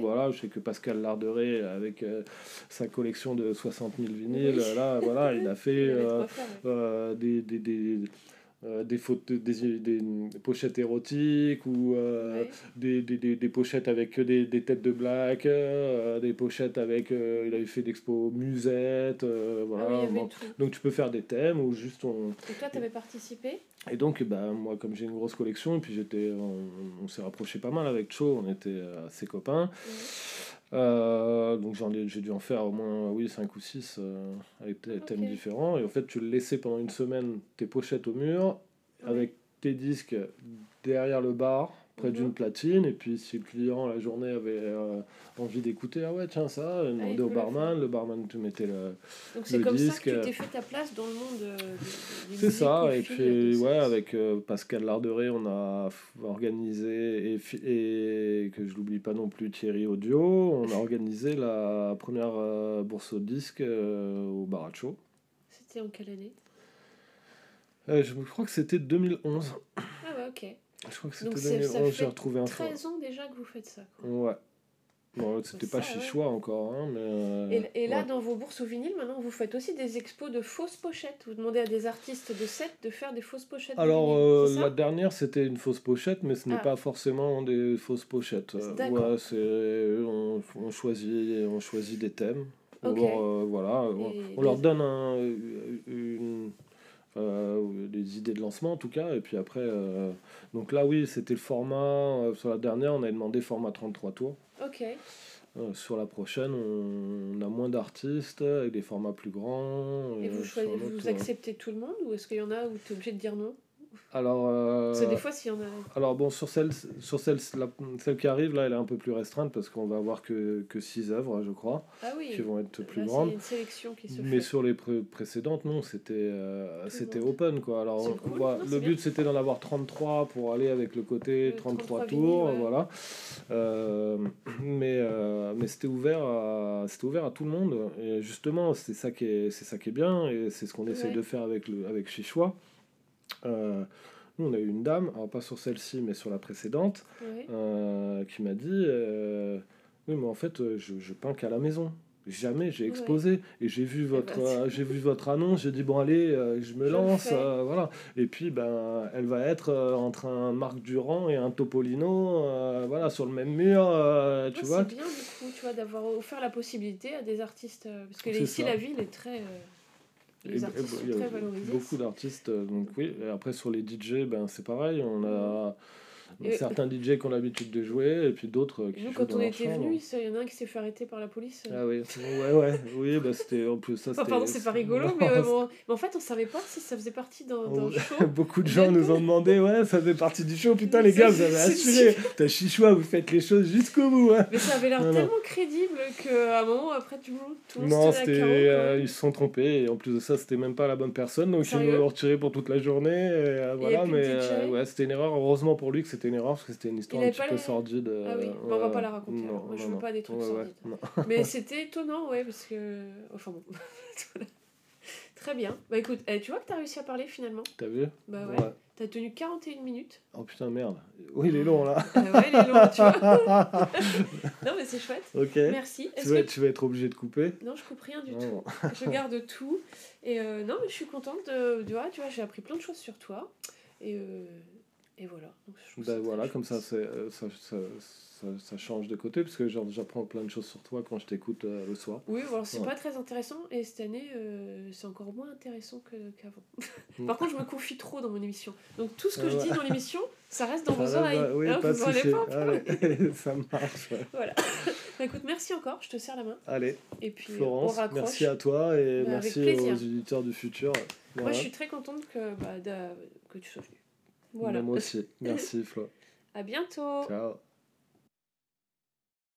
[SPEAKER 2] Voilà, je sais que Pascal Larderet, avec euh, sa collection de 60 000 vinyles,
[SPEAKER 1] Oui.
[SPEAKER 2] là, voilà, il a fait euh, euh, des, des, des, euh, des, photos, des, des, des pochettes érotiques ou euh, des, des, des, des pochettes avec des, des têtes de black, euh, des pochettes avec. euh, il avait fait d'expo musette,
[SPEAKER 1] Ah
[SPEAKER 2] voilà.
[SPEAKER 1] oui, tout.
[SPEAKER 2] Donc tu peux faire des thèmes ou juste on.
[SPEAKER 1] Et toi, t'avais participé?
[SPEAKER 2] Et donc, bah, moi, comme j'ai une grosse collection, et puis j'étais, on, on s'est rapproché pas mal avec Cho, on était assez copains. Euh, donc j'en ai, j'ai dû en faire au moins oui, 5 ou 6 euh, avec des thèmes différents. Et en fait, tu le laissais pendant une semaine tes pochettes au mur,
[SPEAKER 1] Oui.
[SPEAKER 2] avec tes disques derrière le bar, près
[SPEAKER 1] Mhm.
[SPEAKER 2] d'une platine. Et puis si le client, la journée, avait euh, envie d'écouter, ah ouais, tiens ça,
[SPEAKER 1] peut
[SPEAKER 2] au barman, le barman te mettait le...
[SPEAKER 1] Donc c'est comme ça que tu
[SPEAKER 2] euh,
[SPEAKER 1] t'es fait ta place dans le monde euh,
[SPEAKER 2] C'est ça, et puis ouais, avec euh, Pascal Larderet, on a organisé, et, que je l'oublie pas non plus, Thierry Audio, on a organisé la première bourse au disque au Baracho.
[SPEAKER 1] C'était en quelle année?
[SPEAKER 2] Je crois que c'était 2011.
[SPEAKER 1] Ah ouais, ok.
[SPEAKER 2] Je crois que c'était 2011, j'ai
[SPEAKER 1] fait
[SPEAKER 2] retrouvé un fois.
[SPEAKER 1] 13 ans déjà que vous faites ça. quoi.
[SPEAKER 2] Ouais. Bon, c'était pas
[SPEAKER 1] Ça,
[SPEAKER 2] chez
[SPEAKER 1] ouais.
[SPEAKER 2] Choix encore, hein, mais... euh,
[SPEAKER 1] Et, et là,
[SPEAKER 2] ouais.
[SPEAKER 1] dans vos bourses au vinyle, maintenant, vous faites aussi des expos de fausses pochettes. Vous demandez à des artistes de set de faire des fausses pochettes. de
[SPEAKER 2] Alors,
[SPEAKER 1] vinyle,
[SPEAKER 2] euh, la dernière, c'était une fausse pochette, mais ce n'est
[SPEAKER 1] Ah.
[SPEAKER 2] pas forcément des fausses pochettes. Euh,
[SPEAKER 1] D'accord.
[SPEAKER 2] ouais, on, on, choisit, on choisit des thèmes. Ou
[SPEAKER 1] Ok.
[SPEAKER 2] alors, euh, voilà, on,
[SPEAKER 1] Et
[SPEAKER 2] on leur donne un, une, euh, des idées de lancement, en tout cas. Et puis après, euh, donc là, oui, c'était le format. euh, sur la dernière, on avait demandé format 33 tours.
[SPEAKER 1] Ok.
[SPEAKER 2] Euh, sur la prochaine, on, a moins d'artistes, avec des formats plus grands.
[SPEAKER 1] Et
[SPEAKER 2] euh,
[SPEAKER 1] vous, choisissez, vous
[SPEAKER 2] euh,
[SPEAKER 1] acceptez tout le monde ou est-ce qu'il y en a où tu es obligé de dire non?
[SPEAKER 2] Alors, euh,
[SPEAKER 1] Parce que des fois, s'il y en a.
[SPEAKER 2] Alors bon, sur celle, sur celle, la- celle qui arrive, là, elle est un peu plus restreinte parce qu'on va avoir que, que six œuvres, je crois,
[SPEAKER 1] Ah oui.
[SPEAKER 2] qui vont être plus
[SPEAKER 1] Là,
[SPEAKER 2] grandes.
[SPEAKER 1] C'est une sélection qui se
[SPEAKER 2] Mais
[SPEAKER 1] fait.
[SPEAKER 2] sur les pré- précédentes, non, c'était euh, c'était open, quoi. Alors,
[SPEAKER 1] C'est
[SPEAKER 2] on
[SPEAKER 1] cool.
[SPEAKER 2] voit-
[SPEAKER 1] Non,
[SPEAKER 2] le but, c'était d'en avoir 33 pour aller avec le côté
[SPEAKER 1] Le
[SPEAKER 2] 33,
[SPEAKER 1] 33
[SPEAKER 2] tours,
[SPEAKER 1] ouais.
[SPEAKER 2] voilà. Euh, mais mais c'était ouvert, à, ouvert à tout le monde. Et justement, c'est ça qui est, c'est ça qui est bien, et c'est ce qu'on essaie de faire avec, le, avec. Euh, nous, on a eu une dame, alors pas sur celle-ci, mais sur la précédente, euh, qui m'a dit euh, Oui, mais en fait, je, je peins qu'à la maison. Jamais j'ai
[SPEAKER 1] Ouais.
[SPEAKER 2] exposé. Et j'ai vu, votre,
[SPEAKER 1] bah, c'est-
[SPEAKER 2] euh, j'ai vu votre annonce, j'ai dit Bon, allez, je me
[SPEAKER 1] Je
[SPEAKER 2] lance. voilà. Et puis, ben, elle va être entre un Marc Durand et un Topolino, voilà, sur le même mur, tu
[SPEAKER 1] Ouais,
[SPEAKER 2] vois.
[SPEAKER 1] c'est bien du coup, tu vois, d'avoir offert la possibilité à des artistes. Parce que ici,
[SPEAKER 2] ça.
[SPEAKER 1] la ville est très. Les artistes sont très valorisés.
[SPEAKER 2] Beaucoup d'artistes, euh, donc oui. Et après, sur les DJ, ben, c'est pareil. On a
[SPEAKER 1] Et-
[SPEAKER 2] certains DJ qui ont l'habitude de jouer, et puis d'autres euh, qui
[SPEAKER 1] Nous,
[SPEAKER 2] jouent
[SPEAKER 1] quand
[SPEAKER 2] dans
[SPEAKER 1] on
[SPEAKER 2] leur
[SPEAKER 1] était venus, il y en a un qui s'est fait arrêter par la police.
[SPEAKER 2] Ah oui, ouais, ouais, oui, bah c'était en plus ça.
[SPEAKER 1] Enfin, pardon, c'est pas rigolo, mais, euh, bon, mais en fait, on savait pas si ça faisait partie d'un
[SPEAKER 2] on-
[SPEAKER 1] show.
[SPEAKER 2] Beaucoup de gens nous ont demandé, ouais, ça fait partie du show. Putain, les gars, vous avez assuré. T'as chichoua, vous faites les choses jusqu'au bout. Hein.
[SPEAKER 1] Mais ça avait l'air tellement crédible qu'à un moment, après, tout le monde,
[SPEAKER 2] Non, c'était, euh, ils se sont trompés et en plus de ça, c'était même pas la bonne personne, donc ils nous l'ont retiré pour toute la journée. voilà, mais ouais, c'était une erreur. Heureusement pour lui que c'était une erreur parce que c'était une histoire un petit peu
[SPEAKER 1] les-
[SPEAKER 2] sordide.
[SPEAKER 1] Ah oui,
[SPEAKER 2] euh,
[SPEAKER 1] mais on va pas la raconter,
[SPEAKER 2] non.
[SPEAKER 1] Moi, je
[SPEAKER 2] non,
[SPEAKER 1] veux
[SPEAKER 2] non.
[SPEAKER 1] pas des trucs sordides. Mais c'était étonnant, ouais, parce que. Enfin bon. Très bien. Bah écoute, eh, tu vois que t'as réussi à parler finalement?
[SPEAKER 2] T'as vu?
[SPEAKER 1] Bah ouais.
[SPEAKER 2] Ouais.
[SPEAKER 1] T'as tenu 41 minutes.
[SPEAKER 2] Oh putain, merde. Oui, il est long là.
[SPEAKER 1] Ah ouais, il est long, tu vois. non, mais c'est chouette.
[SPEAKER 2] ok.
[SPEAKER 1] Merci.
[SPEAKER 2] Tu vas,
[SPEAKER 1] que...
[SPEAKER 2] tu vas être obligé de couper?
[SPEAKER 1] Non, je coupe rien du
[SPEAKER 2] Non.
[SPEAKER 1] tout. Je garde tout. Et euh, non, mais je suis contente de. Tu vois, tu vois j'ai appris plein de choses sur toi. Et, euh, et voilà. Donc, je
[SPEAKER 2] Ben
[SPEAKER 1] très
[SPEAKER 2] voilà, comme ça, euh, ça, ça, ça, ça change de côté, parce que genre, j'apprends plein de choses sur toi quand je t'écoute euh, le soir.
[SPEAKER 1] Oui, alors c'est
[SPEAKER 2] Ouais.
[SPEAKER 1] pas très intéressant et cette année euh, c'est encore moins intéressant que- qu'avant.
[SPEAKER 2] Mm.
[SPEAKER 1] Par contre, je me confie trop dans mon émission. Donc tout ce que
[SPEAKER 2] Ah
[SPEAKER 1] je
[SPEAKER 2] ouais.
[SPEAKER 1] dis dans l'émission, ça reste dans vos
[SPEAKER 2] Voilà,
[SPEAKER 1] oreilles.
[SPEAKER 2] bah, oui,
[SPEAKER 1] Hein,
[SPEAKER 2] pas
[SPEAKER 1] vous pas.
[SPEAKER 2] Allez, ça marche. ouais.
[SPEAKER 1] Voilà. Bah, écoute, merci encore, je te serre la main.
[SPEAKER 2] Allez,
[SPEAKER 1] Et puis on
[SPEAKER 2] Florence,
[SPEAKER 1] raccroche.
[SPEAKER 2] merci à toi et
[SPEAKER 1] Bah,
[SPEAKER 2] merci aux éditeurs du futur.
[SPEAKER 1] Moi,
[SPEAKER 2] Voilà.
[SPEAKER 1] je suis très contente que, bah, que tu sois venu. Voilà.
[SPEAKER 2] Mais Moi aussi. Merci, Flo.
[SPEAKER 1] À bientôt.
[SPEAKER 2] Ciao.